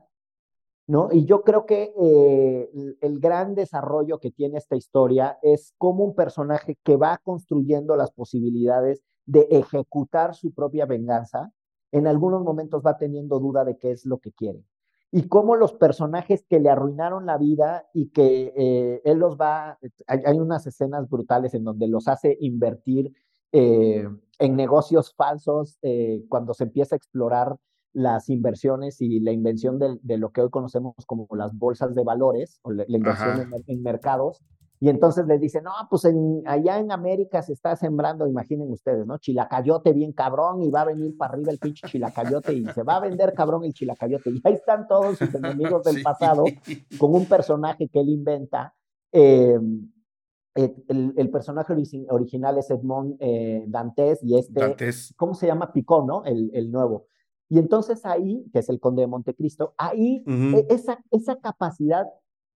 ¿no? Y yo creo que eh, el gran desarrollo que tiene esta historia es como un personaje que va construyendo las posibilidades de ejecutar su propia venganza, en algunos momentos va teniendo duda de qué es lo que quiere. Y cómo los personajes que le arruinaron la vida y que eh, él los va, hay, unas escenas brutales en donde los hace invertir eh, en negocios falsos cuando se empieza a explorar las inversiones y la invención de, lo que hoy conocemos como las bolsas de valores o la, inversión en, mercados, Y entonces les dice, no, pues en, allá en América se está sembrando, imaginen ustedes, ¿no? Chilacayote bien cabrón y va a venir para arriba el pinche chilacayote y se va a vender cabrón el chilacayote. Y ahí están todos sus enemigos del pasado con un personaje que él inventa. Eh, el, personaje original es Edmond eh, Dantes y este, ¿cómo se llama? Picó, ¿no? El, el, nuevo. Y entonces ahí, que es el conde de Montecristo, ahí e, esa, esa capacidad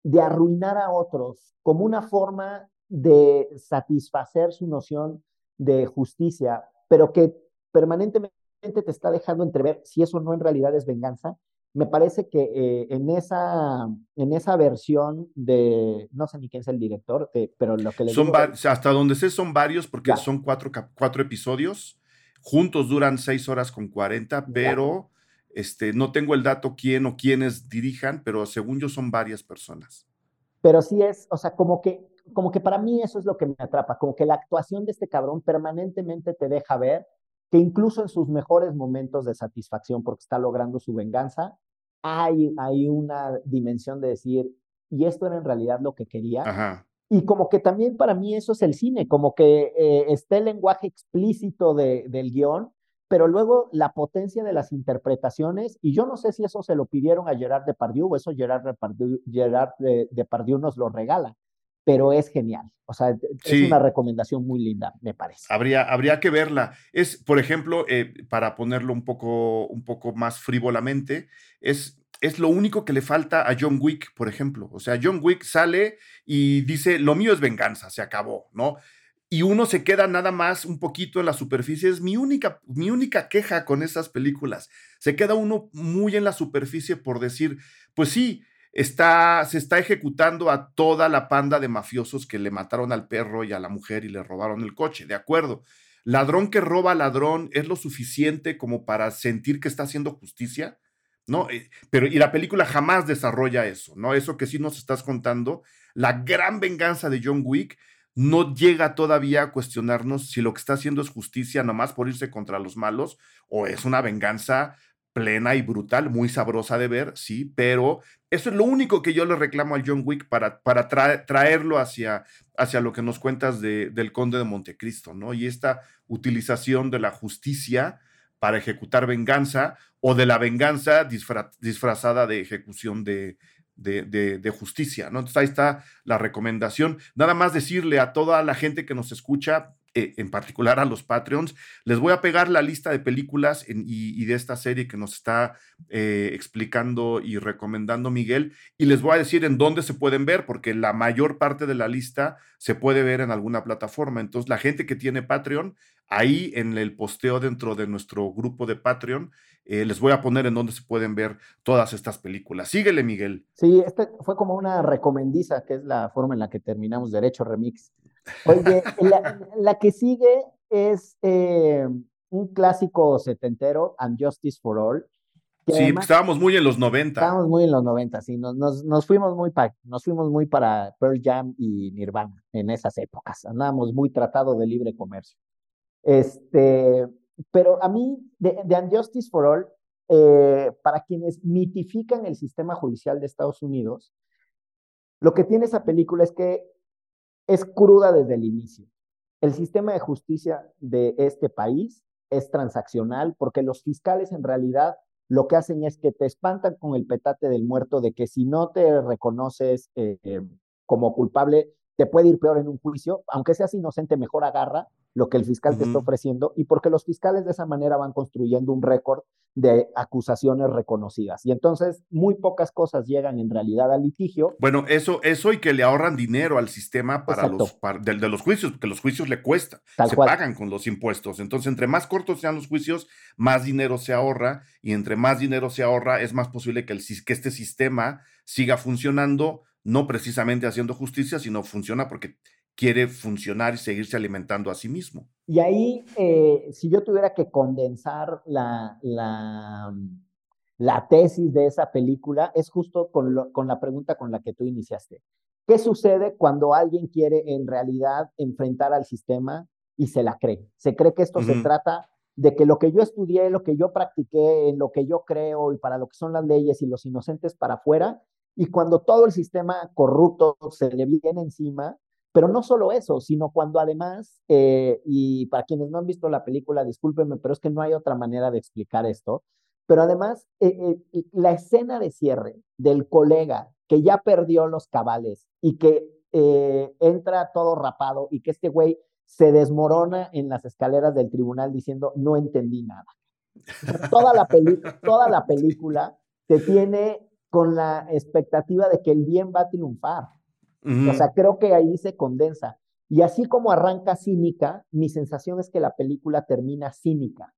de arruinar a otros como una forma de satisfacer su noción de justicia, pero que permanentemente te está dejando entrever si eso no en realidad es venganza. Me parece que eh, en, esa, en esa versión de, no sé ni quién es el director, pero lo que le son Hasta donde sé son varios, porque son cuatro, cuatro episodios, juntos duran seis horas con cuarenta, pero este, no tengo el dato quién o quiénes dirijan, pero según yo son varias personas. Pero sí es, o sea, como que, como que para mí eso es lo que me atrapa, como que la actuación de este cabrón permanentemente te deja ver que incluso en sus mejores momentos de satisfacción porque está logrando su venganza, hay, hay una dimensión de decir, y esto era en realidad lo que quería. Y como que también para mí eso es el cine, como que eh, está el lenguaje explícito de, del guion, pero luego la potencia de las interpretaciones, y yo no sé si eso se lo pidieron a Gerard Depardieu o eso Gerard Depardieu, Gerard Depardieu nos lo regala, pero es genial. O sea, es una recomendación muy linda, me parece. Habría, habría que verla. Es, por ejemplo, eh, para ponerlo un poco, un poco más frívolamente, es es lo único que le falta a John Wick, por ejemplo. O sea, John Wick sale y dice, lo mío es venganza, se acabó, ¿no? Y uno se queda nada más un poquito en la superficie. Es mi única, mi única queja con esas películas. Se queda uno muy en la superficie por decir, pues sí, está, se está ejecutando a toda la panda de mafiosos que le mataron al perro y a la mujer y le robaron el coche, de acuerdo. Ladrón que roba ladrón es lo suficiente como para sentir que está haciendo justicia, ¿no? Eh, pero y la película jamás desarrolla eso, ¿no? Eso que sí nos estás contando, la gran venganza de John Wick no llega todavía a cuestionarnos si lo que está haciendo es justicia nomás por irse contra los malos o es una venganza plena y brutal, muy sabrosa de ver, sí, pero eso es lo único que yo le reclamo al John Wick para, para traerlo hacia, hacia lo que nos cuentas de, del conde de Montecristo, ¿no? Y esta utilización de la justicia para ejecutar venganza o de la venganza disfrazada de ejecución de, de, justicia, ¿no? Entonces ahí está la recomendación. Nada más decirle a toda la gente que nos escucha, eh, en particular a los Patreons, les voy a pegar la lista de películas y, de esta serie que nos está eh, explicando y recomendando Miguel, y les voy a decir en dónde se pueden ver, porque la mayor parte de la lista se puede ver en alguna plataforma. Entonces, la gente que tiene Patreon, ahí en el posteo dentro de nuestro grupo de Patreon, eh, les voy a poner en donde se pueden ver todas estas películas. Síguele, Miguel. Sí, este fue como una recomendiza, que es la forma en la que terminamos Derecho Remix. Oye, la, que sigue es eh, un clásico setentero, And Justice for All. Sí, estábamos muy en los 90. Estábamos muy en los 90, sí. Nos, nos, nos fuimos muy para, nos fuimos muy para Pearl Jam y Nirvana en esas épocas. Andábamos muy tratado de libre comercio. Este, pero a mí, de, de Unjustice for All, eh, para quienes mitifican el sistema judicial de Estados Unidos, lo que tiene esa película es que es cruda desde el inicio. El sistema de justicia de este país es transaccional porque los fiscales en realidad lo que hacen es que te espantan con el petate del muerto de que si no te reconoces eh, como culpable, te puede ir peor en un juicio, aunque seas inocente, mejor agarra lo que el fiscal te está ofreciendo y porque los fiscales de esa manera van construyendo un récord de acusaciones reconocidas. Y entonces muy pocas cosas llegan en realidad al litigio. Bueno, eso, eso y que le ahorran dinero al sistema para los de, los juicios, porque los juicios le cuestan, se pagan con los impuestos. Entonces, entre más cortos sean los juicios, más dinero se ahorra y entre más dinero se ahorra, es más posible que, el, que este sistema siga funcionando, no precisamente haciendo justicia, sino funciona porque quiere funcionar y seguirse alimentando a sí mismo. Y ahí, eh, si yo tuviera que condensar la, la, la, tesis de esa película, es justo con, con la pregunta con la que tú iniciaste. ¿Qué sucede cuando alguien quiere en realidad enfrentar al sistema y se la cree? Se cree que esto se trata de que lo que yo estudié, lo que yo practiqué, en lo que yo creo y para lo que son las leyes y los inocentes para afuera, y cuando todo el sistema corrupto se le viene encima, Pero no solo eso, sino cuando además, eh, y para quienes no han visto la película, discúlpenme, pero es que no hay otra manera de explicar esto, pero además eh, eh, la escena de cierre del colega que ya perdió los cabales y que entra todo rapado y que este güey se desmorona en las escaleras del tribunal diciendo, no entendí nada. Toda la, toda la película se tiene con la expectativa de que el bien va a triunfar. O sea, creo que ahí se condensa. Y así como arranca cínica, mi sensación es que la película termina cínica.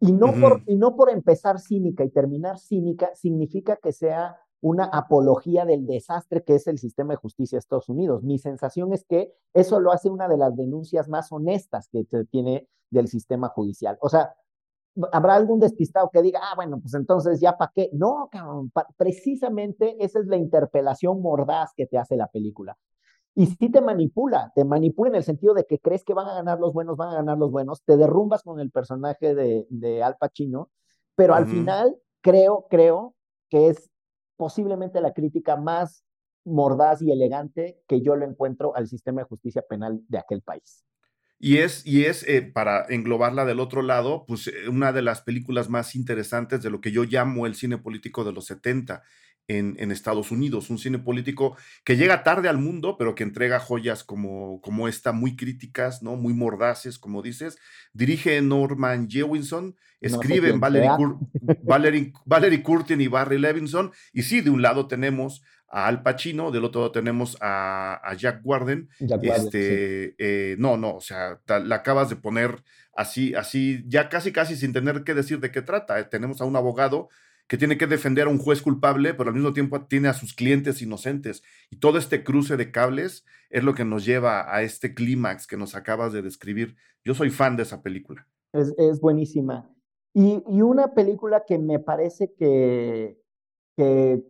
Y no, por, y no por empezar cínica y terminar cínica significa que sea una apología del desastre que es el sistema de justicia de Estados Unidos. Mi sensación es que eso lo hace una de las denuncias más honestas que tiene del sistema judicial. O sea, habrá algún despistado que diga, ah, bueno, pues entonces ya para qué. No, cabrón, precisamente esa es la interpelación mordaz que te hace la película. Y sí te manipula, te manipula en el sentido de que crees que van a ganar los buenos, van a ganar los buenos, te derrumbas con el personaje de, de Al Pacino, pero al final creo, creo que es posiblemente la crítica más mordaz y elegante que yo lo encuentro al sistema de justicia penal de aquel país. Y es, y es eh, para englobarla del otro lado, pues eh, una de las películas más interesantes de lo que yo llamo el cine político de los 70 en, en, Estados Unidos. Un cine político que llega tarde al mundo, pero que entrega joyas como, como esta, muy críticas, ¿no? muy mordaces, como dices. Dirige Norman Jewinson, escriben Valerie, Valerie, Curtin y Barry Levinson. Y sí, de un lado tenemos a Al Pacino, del otro lado tenemos a, Jack Warden. este, eh, no, no, o sea, la acabas de poner así, así, ya casi, casi sin tener que decir de qué trata. Eh, tenemos a un abogado que tiene que defender a un juez culpable, pero al mismo tiempo tiene a sus clientes inocentes. Y todo este cruce de cables es lo que nos lleva a este clímax que nos acabas de describir. Yo soy fan de esa película. Es, es buenísima. Y, y, una película que me parece que, que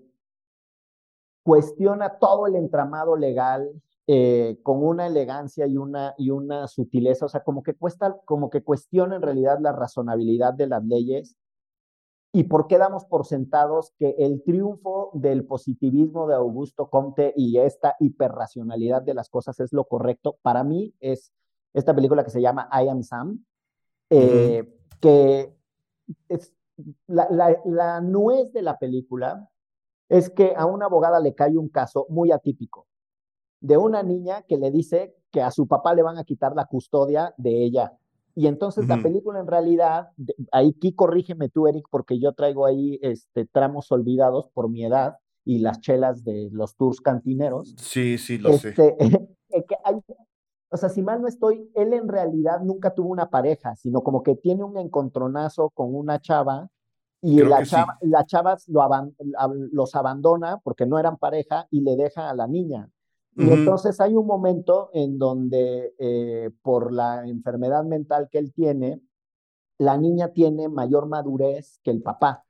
cuestiona todo el entramado legal eh, con una elegancia y una, y una sutileza, o sea, como que, cuesta, como que cuestiona en realidad la razonabilidad de las leyes y por qué damos por sentados que el triunfo del positivismo de Augusto Comte y esta hiperracionalidad de las cosas es lo correcto. Para mí es esta película que se llama I Am Sam, eh, que es la, la, la nuez de la película es que a una abogada le cae un caso muy atípico de una niña que le dice que a su papá le van a quitar la custodia de ella. Y entonces la película en realidad, ahí aquí corrígeme tú, Eric, porque yo traigo ahí este, tramos olvidados por mi edad y las chelas de los tours cantineros. Sí, sí, lo sé. Este, o sea, si mal no estoy, él en realidad nunca tuvo una pareja, sino como que tiene un encontronazo con una chava y la chava, la chava los abandona porque no eran pareja y le deja a la niña. Y entonces hay un momento en donde eh, por la enfermedad mental que él tiene, la niña tiene mayor madurez que el papá.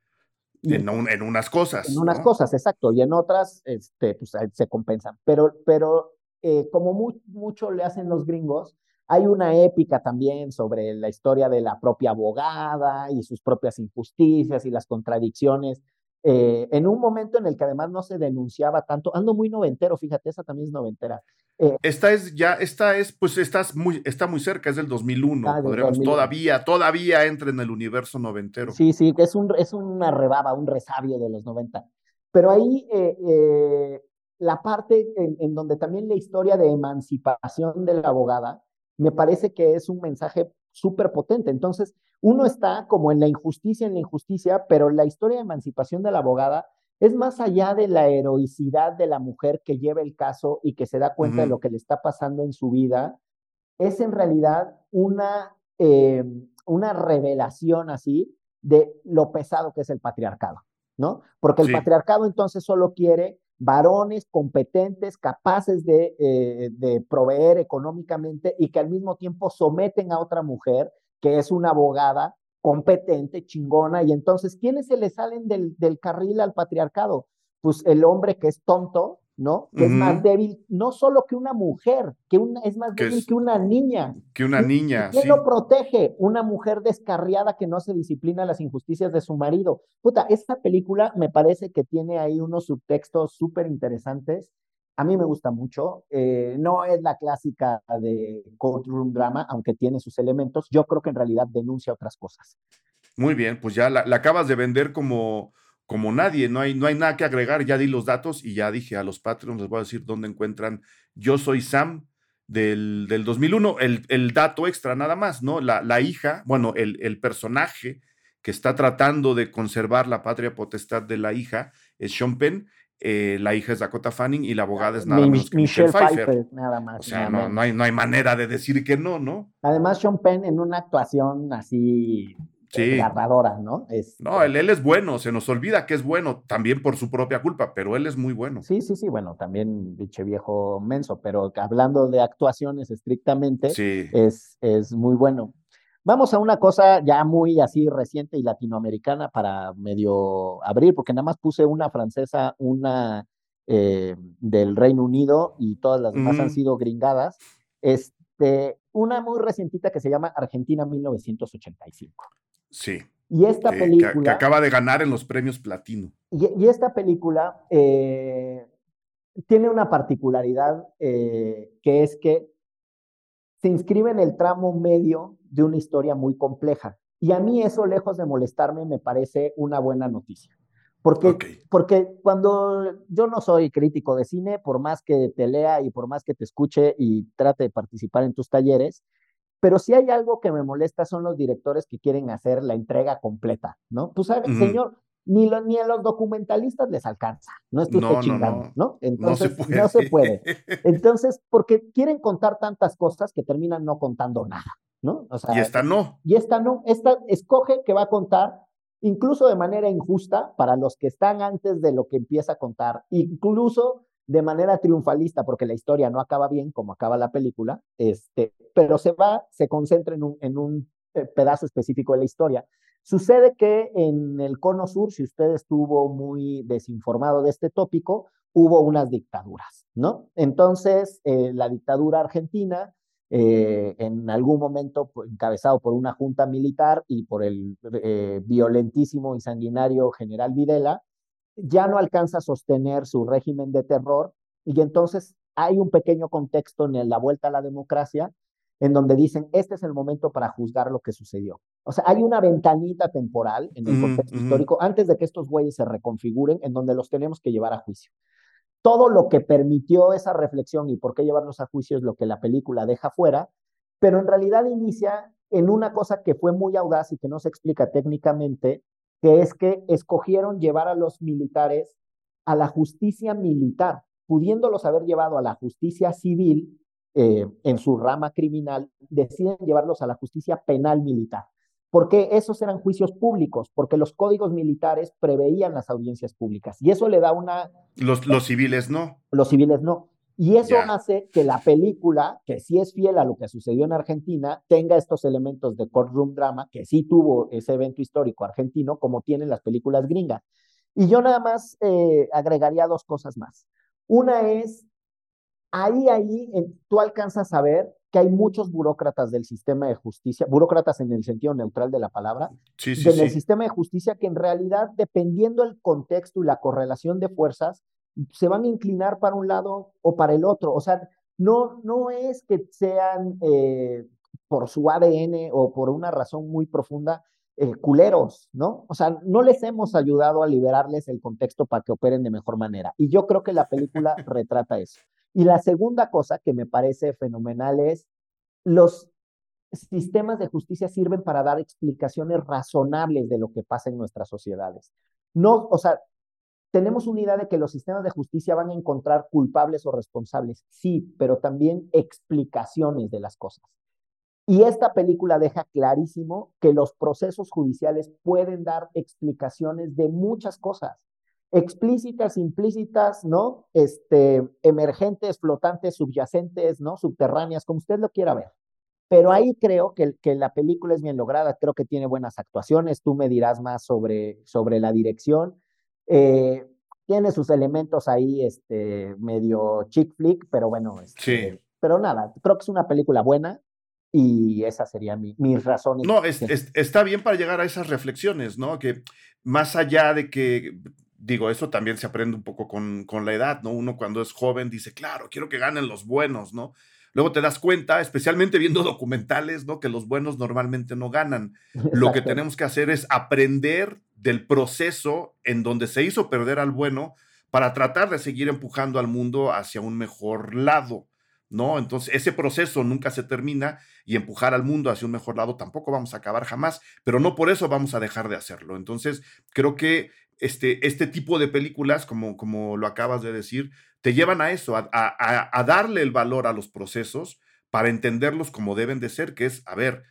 en, en, unas cosas. En unas cosas, exacto. Y en otras este, pues, se compensan. Pero, pero eh, como mucho le hacen los gringos, hay una épica también sobre la historia de la propia abogada y sus propias injusticias y las contradicciones. Eh, en un momento en el que además no se denunciaba tanto, ando muy noventero, fíjate, esa también es noventera. Eh, esta es ya, esta es, pues estás muy, está muy cerca, es del 2001, ah, podremos todavía, todavía entra en el universo noventero. Sí, sí, es, un, es una rebaba, un resabio de los 90. Pero ahí eh, la parte en, en donde también la historia de emancipación de la abogada, me parece que es un mensaje súper potente. Entonces, uno está como en la injusticia, en la injusticia, pero la historia de emancipación de la abogada es más allá de la heroicidad de la mujer que lleva el caso y que se da cuenta de lo que le está pasando en su vida, es en realidad una, eh, una revelación así de lo pesado que es el patriarcado, ¿no? Porque el patriarcado entonces solo quiere varones competentes, capaces de, eh, de, proveer económicamente y que al mismo tiempo someten a otra mujer que es una abogada competente, chingona. Y entonces, ¿quiénes se le salen del, del carril al patriarcado? Pues el hombre que es tonto, ¿no? Que es más débil, no solo que una mujer, que una, es más débil que una niña. Que una niña. ¿Quién lo protege? Una mujer descarriada que no se disciplina las injusticias de su marido. Puta, esta película me parece que tiene ahí unos subtextos súper interesantes A mí me gusta mucho. Eh, no es la clásica de courtroom drama, aunque tiene sus elementos. Yo creo que en realidad denuncia otras cosas. Muy bien, pues ya la, acabas de vender como, como nadie. No hay, no hay nada que agregar. Ya di los datos y ya dije a los Patreons, les voy a decir dónde encuentran Yo Soy Sam del, del 2001. El, el, dato extra nada más, ¿no? La, la hija, bueno, el, el personaje que está tratando de conservar la patria potestad de la hija es Sean Penn eh, la hija es Dakota Fanning y la abogada es nada más que Michelle, Pfeiffer. Nada más. O sea, no, hay, no hay manera de decir que no, ¿no? Además, Sean Penn en una actuación así sí. ¿no? no, él, él, es bueno, se nos olvida que es bueno, también por su propia culpa, pero él es muy bueno. Sí, sí, sí, bueno, también dicho viejo menso, pero hablando de actuaciones estrictamente, es, es muy bueno. Vamos a una cosa ya muy así reciente y latinoamericana para medio abrir, porque nada más puse una francesa, una eh, del Reino Unido y todas las demás han sido gringadas. Este, una muy recientita que se llama Argentina 1985. Sí. Y esta película. Que, acaba de ganar en los premios Platino. Y, esta película eh, tiene una particularidad eh, que es que se inscribe en el tramo medio de una historia muy compleja. Y a mí eso, lejos de molestarme, me parece una buena noticia. Porque, porque cuando yo no soy crítico de cine, por más que te lea y por más que te escuche y trate de participar en tus talleres, pero si hay algo que me molesta son los directores que quieren hacer la entrega completa, ¿no? Pues, señor, ni, ni a los documentalistas les alcanza, no estoy chingando, no, Entonces, no se, puede. Entonces, porque quieren contar tantas cosas que terminan no contando nada, ¿no? y esta no. Y esta no, esta escoge que va a contar incluso de manera injusta para los que están antes de lo que empieza a contar, incluso de manera triunfalista, porque la historia no acaba bien como acaba la película, este, pero se va, se concentra en un, en un eh, pedazo específico de la historia. Sucede que en el cono sur, si usted estuvo muy desinformado de este tópico, hubo unas dictaduras, ¿no? Entonces, eh, la dictadura argentina, eh, en algún momento pues, encabezado por una junta militar y por el violentísimo y sanguinario general Videla, ya no alcanza a sostener su régimen de terror y entonces hay un pequeño contexto en la vuelta a la democracia en donde dicen, este es el momento para juzgar lo que sucedió. O sea, hay una ventanita temporal en el contexto histórico antes de que estos güeyes se reconfiguren en donde los tenemos que llevar a juicio. Todo lo que permitió esa reflexión y por qué llevarlos a juicio es lo que la película deja fuera, pero en realidad inicia en una cosa que fue muy audaz y que no se explica técnicamente, que es que escogieron llevar a los militares a la justicia militar, pudiéndolos haber llevado a la justicia civil eh, en su rama criminal, deciden llevarlos a la justicia penal militar. Porque esos eran juicios públicos, porque los códigos militares preveían las audiencias públicas. Y eso le da una... Los, los civiles no. Los civiles no. Y eso hace que la película, que sí es fiel a lo que sucedió en Argentina, tenga estos elementos de courtroom drama, que sí tuvo ese evento histórico argentino, como tienen las películas gringas. Y yo nada más eh, agregaría dos cosas más. Una es ahí, ahí, tú alcanzas a ver que hay muchos burócratas del sistema de justicia, burócratas en el sentido neutral de la palabra, sí, del sistema de justicia que en realidad, dependiendo el contexto y la correlación de fuerzas, se van a inclinar para un lado o para el otro. O sea, no, no es que sean eh, por su ADN o por una razón muy profunda eh, culeros, ¿no? O sea, no les hemos ayudado a liberarles el contexto para que operen de mejor manera. Y yo creo que la película retrata eso. Y la segunda cosa que me parece fenomenal es los sistemas de justicia sirven para dar explicaciones razonables de lo que pasa en nuestras sociedades. No, o sea, tenemos una idea de que los sistemas de justicia van a encontrar culpables o responsables, sí, pero también explicaciones de las cosas. Y esta película deja clarísimo que los procesos judiciales pueden dar explicaciones de muchas cosas explícitas, implícitas, ¿no? Este, emergentes, flotantes, subyacentes, ¿no? Subterráneas, como usted lo quiera ver. Pero ahí creo que, que la película es bien lograda, creo que tiene buenas actuaciones, tú me dirás más sobre, sobre la dirección. Eh, tiene sus elementos ahí, este, medio chick flick, pero bueno, este, sí. pero nada, creo que es una película buena, y esa sería mi, mis razones. No, es, está bien para llegar a esas reflexiones, ¿no? Que más allá de que digo, eso también se aprende un poco con, con la edad, ¿no? Uno cuando es joven dice, claro, quiero que ganen los buenos, ¿no? Luego te das cuenta, especialmente viendo documentales, ¿no? Que los buenos normalmente no ganan. Lo que tenemos que hacer es aprender del proceso en donde se hizo perder al bueno para tratar de seguir empujando al mundo hacia un mejor lado. ¿no? Entonces, ese proceso nunca se termina y empujar al mundo hacia un mejor lado tampoco vamos a acabar jamás, pero no por eso vamos a dejar de hacerlo. Entonces, creo que este, este tipo de películas, como, como lo acabas de decir, te llevan a eso, a, a, darle el valor a los procesos para entenderlos como deben de ser, que es, a ver,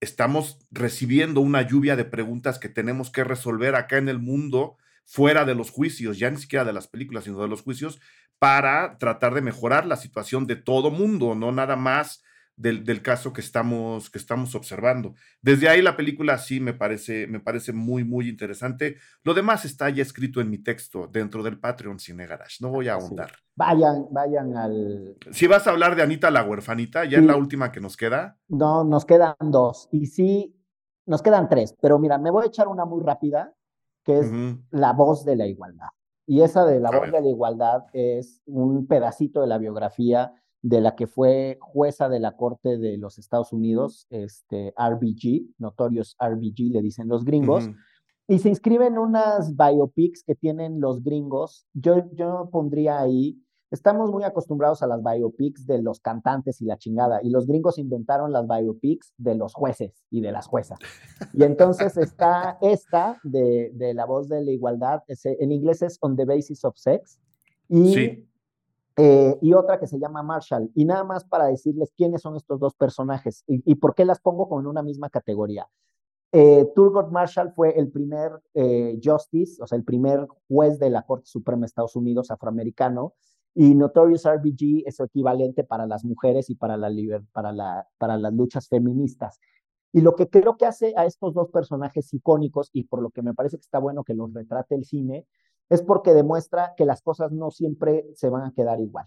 estamos recibiendo una lluvia de preguntas que tenemos que resolver acá en el mundo, fuera de los juicios, ya ni siquiera de las películas, sino de los juicios, para tratar de mejorar la situación de todo mundo, no nada más del, del, caso que estamos, que estamos observando. Desde ahí la película sí me parece, me parece muy, muy interesante. Lo demás está ya escrito en mi texto dentro del Patreon Cine Garage. No voy a ahondar. Vayan, vayan al... Si vas a hablar de Anita la huerfanita, ya es la última que nos queda. No, nos quedan dos. Y sí, nos quedan tres. Pero mira, me voy a echar una muy rápida, que es La voz de la igualdad. Y esa de la voz de la igualdad es un pedacito de la biografía de la que fue jueza de la Corte de los Estados Unidos, este RBG, Notorious RBG, le dicen los gringos, y se inscriben unas biopics que tienen los gringos. Yo, yo pondría ahí estamos muy acostumbrados a las biopics de los cantantes y la chingada, y los gringos inventaron las biopics de los jueces y de las juezas. Y entonces está esta de, de la voz de la igualdad, en inglés es On the Basis of Sex, y, eh, y otra que se llama Marshall. Y nada más para decirles quiénes son estos dos personajes y, por qué las pongo como en una misma categoría. Eh, Turgot Marshall fue el primer eh, justice, o sea, el primer juez de la Corte Suprema de Estados Unidos afroamericano, y Notorious RBG es equivalente para las mujeres y para, la, para, la, para las luchas feministas. Y lo que creo que hace a estos dos personajes icónicos, y por lo que me parece que está bueno que los retrate el cine, es porque demuestra que las cosas no siempre se van a quedar igual.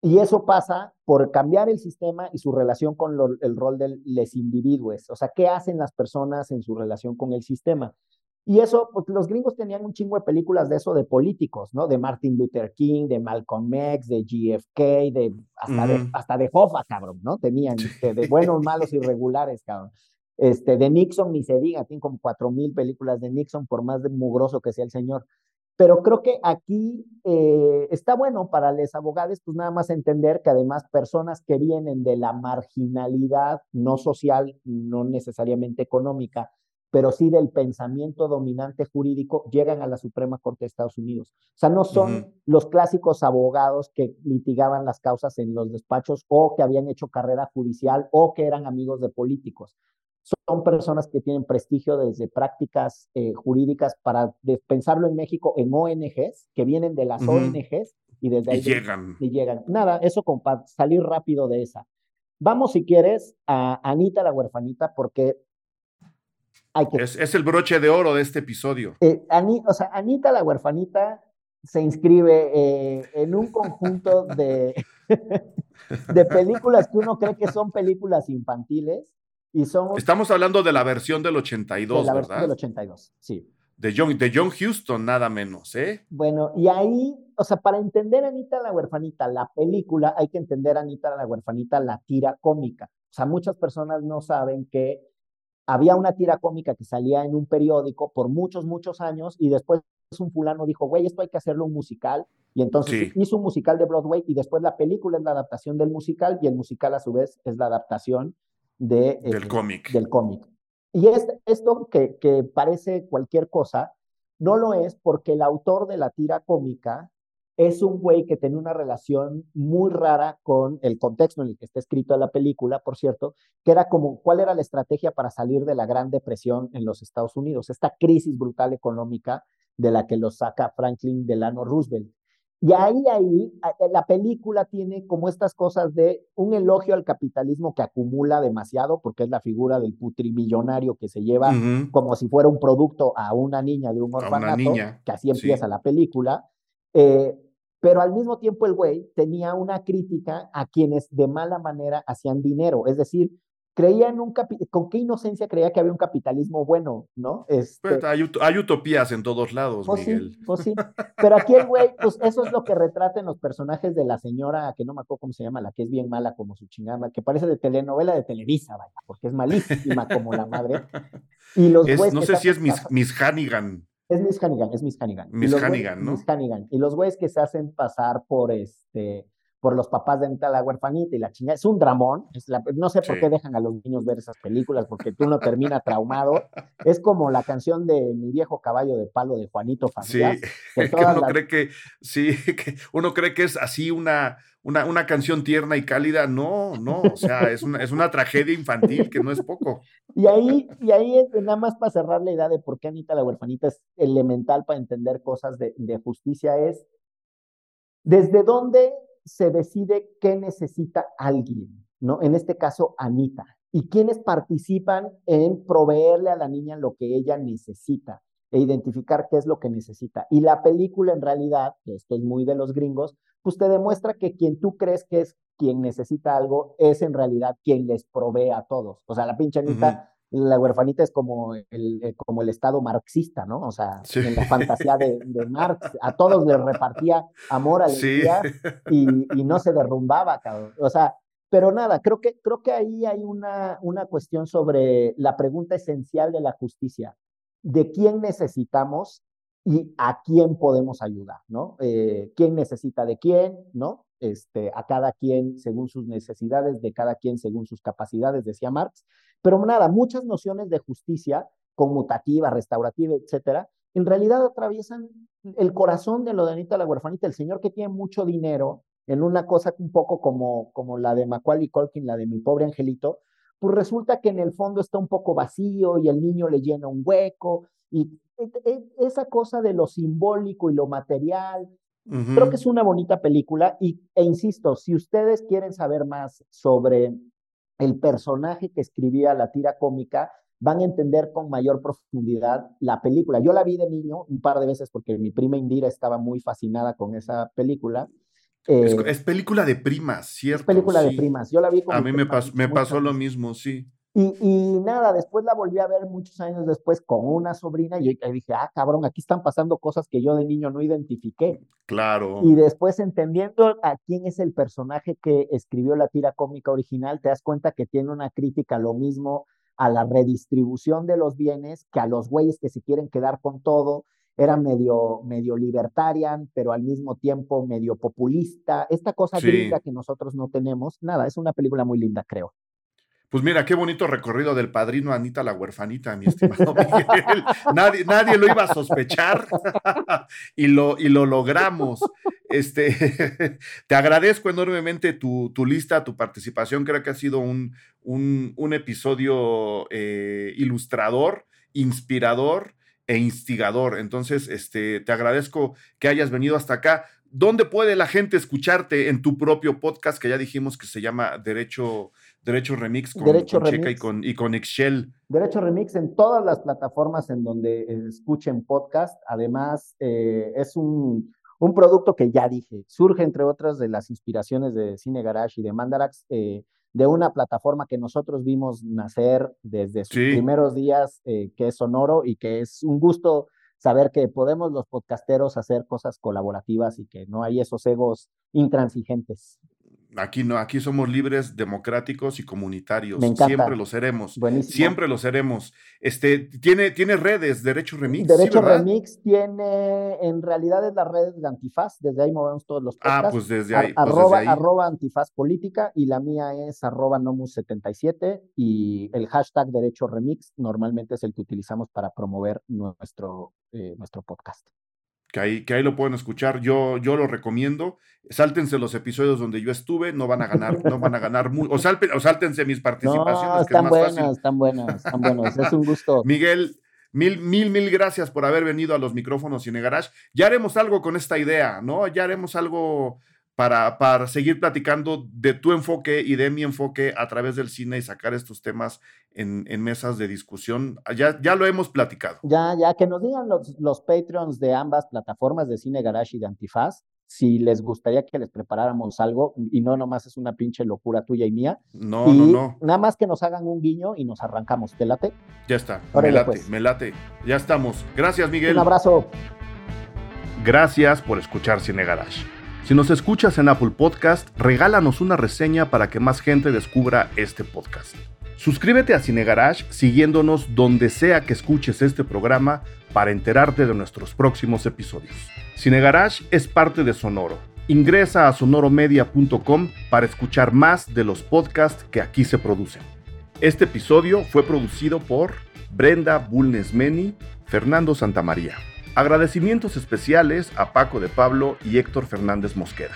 Y eso pasa por cambiar el sistema y su relación con el rol de los individuos. O sea, ¿qué hacen las personas en su relación con el sistema? Y eso, pues los gringos tenían un chingo de películas de eso, de políticos, ¿no? De Martin Luther King, de Malcolm X, de JFK, de hasta, de, hasta de Hoffa, cabrón, ¿no? Tenían de, buenos, malos y regulares, cabrón. Este, de Nixon ni se diga, tienen como cuatro mil películas de Nixon, por más de mugroso que sea el señor. Pero creo que aquí eh, está bueno para los abogados, pues nada más entender que además personas que vienen de la marginalidad, no social, no necesariamente económica, pero sí del pensamiento dominante jurídico, llegan a la Suprema Corte de Estados Unidos. O sea, no son los clásicos abogados que litigaban las causas en los despachos o que habían hecho carrera judicial o que eran amigos de políticos. Son personas que tienen prestigio desde prácticas eh, jurídicas para pensarlo en México en ONGs, que vienen de las ONGs y desde ahí llegan. Y llegan. Nada, eso para salir rápido de esa. Vamos, si quieres, a Anita la huerfanita, porque es, el broche de oro de este episodio. Eh, o sea, Anita la huerfanita se inscribe eh, en un conjunto de, de películas que uno cree que son películas infantiles y son... Estamos hablando de la versión del 82, de la versión del 82, sí. De John, de John Houston, nada menos, ¿eh? Bueno, y ahí, o sea, para entender a Anita la huerfanita, la película, hay que entender a Anita la huerfanita, la tira cómica. O sea, muchas personas no saben que había una tira cómica que salía en un periódico por muchos, muchos años y después un fulano dijo, güey, esto hay que hacerlo un musical. Y entonces hizo un musical de Broadway y después la película es la adaptación del musical y el musical a su vez es la adaptación de, del cómic. Del cómic. Y es, esto que, que parece cualquier cosa, no lo es porque el autor de la tira cómica es un güey que tiene una relación muy rara con el contexto en el que está escrito la película, por cierto, que era como cuál era la estrategia para salir de la Gran Depresión en los Estados Unidos, esta crisis brutal económica de la que lo saca Franklin Delano Roosevelt. Y ahí, ahí, eh, la película tiene como estas cosas de un elogio al capitalismo que acumula demasiado, porque es la figura del putrimillonario que se lleva como si fuera un producto a una niña de un orfanato, que así empieza la película. Eh, pero al mismo tiempo el güey tenía una crítica a quienes de mala manera hacían dinero, es decir, creía en un con qué inocencia creía que había un capitalismo bueno, ¿no? Este, hay, utopías en todos lados, pues Miguel. Sí, pues sí. Pero aquí el güey, pues eso es lo que retrata en los personajes de la señora, que no me acuerdo cómo se llama, la que es bien mala como su chingada, que parece de telenovela de Televisa, vaya, porque es malísima como la madre. Y los güeyes. No sé si es Miss, Miss Hannigan. Es Miss Hannigan, es Miss Hannigan. Miss Hannigan, ¿no? Miss Hannigan. Y los güeyes que se hacen pasar por este por los papás de Anita la huerfanita y la chingada. Es un dramón. Es la, no sé por qué dejan a los niños ver esas películas, porque tú no termina traumado. Es como la canción de Mi viejo caballo de palo de Juanito Farías. Sí, que, uno cree que, sí, que uno cree que es así una, una, una, canción tierna y cálida. No, no, o sea, es una, es una tragedia infantil que no es poco. Y ahí, y ahí nada más para cerrar la idea de por qué Anita la huerfanita es elemental para entender cosas de, de justicia es desde dónde se decide qué necesita alguien, ¿no? En este caso, Anita. Y quienes participan en proveerle a la niña lo que ella necesita e identificar qué es lo que necesita. Y la película en realidad, que esto es muy de los gringos, pues te demuestra que quien tú crees que es quien necesita algo es en realidad quien les provee a todos. O sea, la pinche Anita la huerfanita es como el, eh, como el Estado marxista, ¿no? O sea, en la fantasía de, Marx, a todos les repartía amor, alegría y, y, no se derrumbaba, cabrón. O sea, pero nada, creo que, creo que ahí hay una, una cuestión sobre la pregunta esencial de la justicia, de quién necesitamos y a quién podemos ayudar, ¿no? Eh, ¿Quién necesita de quién, ¿no? Este, a cada quien según sus necesidades, de cada quien según sus capacidades, decía Marx. Pero nada, muchas nociones de justicia, conmutativa, restaurativa, etcétera, en realidad atraviesan el corazón de lo de Anita la huerfanita, el señor que tiene mucho dinero, en una cosa un poco como, como la de Macaulay Culkin, la de mi pobre angelito, pues resulta que en el fondo está un poco vacío y el niño le llena un hueco y esa cosa de lo simbólico y lo material. Creo que es una bonita película y, e insisto, si ustedes quieren saber más sobre el personaje que escribía la tira cómica, van a entender con mayor profundidad la película. Yo la vi de niño un par de veces porque mi prima Indira estaba muy fascinada con esa película. es, eh, película de primas, ¿cierto? Es película de primas. Yo la vi con A mí me, pasó, me pasó lo mismo, sí. Y, nada, después la volví a ver muchos años después con una sobrina y yo dije, ah, cabrón, aquí están pasando cosas que yo de niño no identifiqué. Claro. Y después entendiendo a quién es el personaje que escribió la tira cómica original, te das cuenta que tiene una crítica lo mismo a la redistribución de los bienes que a los güeyes que se quieren quedar con todo. Era medio, medio libertarian, pero al mismo tiempo medio populista. Esta cosa que nosotros no tenemos. Nada, es una película muy linda, creo. Pues mira, qué bonito recorrido del padrino Anita la huerfanita, mi estimado Miguel. nadie, nadie lo iba a sospechar y, lo, y lo logramos. Este, te agradezco enormemente tu, tu, lista, tu participación. Creo que ha sido un, un, un episodio eh, ilustrador, inspirador e instigador. Entonces, este, te agradezco que hayas venido hasta acá. ¿Dónde puede la gente escucharte en tu propio podcast que ya dijimos que se llama Derecho Derecho Remix con, Checa y con, y con Excel. Derecho Remix en todas las plataformas en donde escuchen podcast. Además, eh, es un, un, producto que ya dije, surge entre otras de las inspiraciones de Cine Garage y de Mandarax, eh, de una plataforma que nosotros vimos nacer desde sus primeros días, eh, que es Sonoro y que es un gusto saber que podemos los podcasteros hacer cosas colaborativas y que no hay esos egos intransigentes. Aquí no, aquí somos libres, democráticos y comunitarios. Siempre lo seremos. Siempre lo seremos. Este, tiene, tiene redes, Derecho Remix. Derecho Remix tiene, en realidad es la red de Antifaz, desde ahí movemos todos los podcasts. Ah, pues desde ahí. Pues arroba, arroba Antifaz Política y la mía es arroba Nomus77 y el hashtag Derecho Remix normalmente es el que utilizamos para promover nuestro, eh, nuestro podcast que ahí, que ahí lo pueden escuchar. Yo, yo lo recomiendo. Sáltense los episodios donde yo estuve, no van a ganar, no van a ganar mucho. O, sáltense mis participaciones. están buenas, están buenas, están buenas. Es un gusto. Miguel, mil, mil, mil gracias por haber venido a los micrófonos Cine Garage. Ya haremos algo con esta idea, ¿no? Ya haremos algo para, para seguir platicando de tu enfoque y de mi enfoque a través del cine y sacar estos temas en, en mesas de discusión. Ya, ya lo hemos platicado. Ya, ya, que nos digan los, los Patreons de ambas plataformas de Cine Garage y de Antifaz si les gustaría que les preparáramos algo y no nomás es una pinche locura tuya y mía. No, no, no. Nada más que nos hagan un guiño y nos arrancamos. ¿Te late? Ya está. me late, pues. me late. Ya estamos. Gracias, Miguel. Un abrazo. Gracias por escuchar Cine Garage. Si nos escuchas en Apple Podcast, regálanos una reseña para que más gente descubra este podcast. Suscríbete a Cine Garage siguiéndonos donde sea que escuches este programa para enterarte de nuestros próximos episodios. Cine Garage es parte de Sonoro. Ingresa a sonoromedia.com para escuchar más de los podcasts que aquí se producen. Este episodio fue producido por Brenda Bulnesmeni, Fernando Santamaría. Agradecimientos especiales a Paco de Pablo y Héctor Fernández Mosqueda.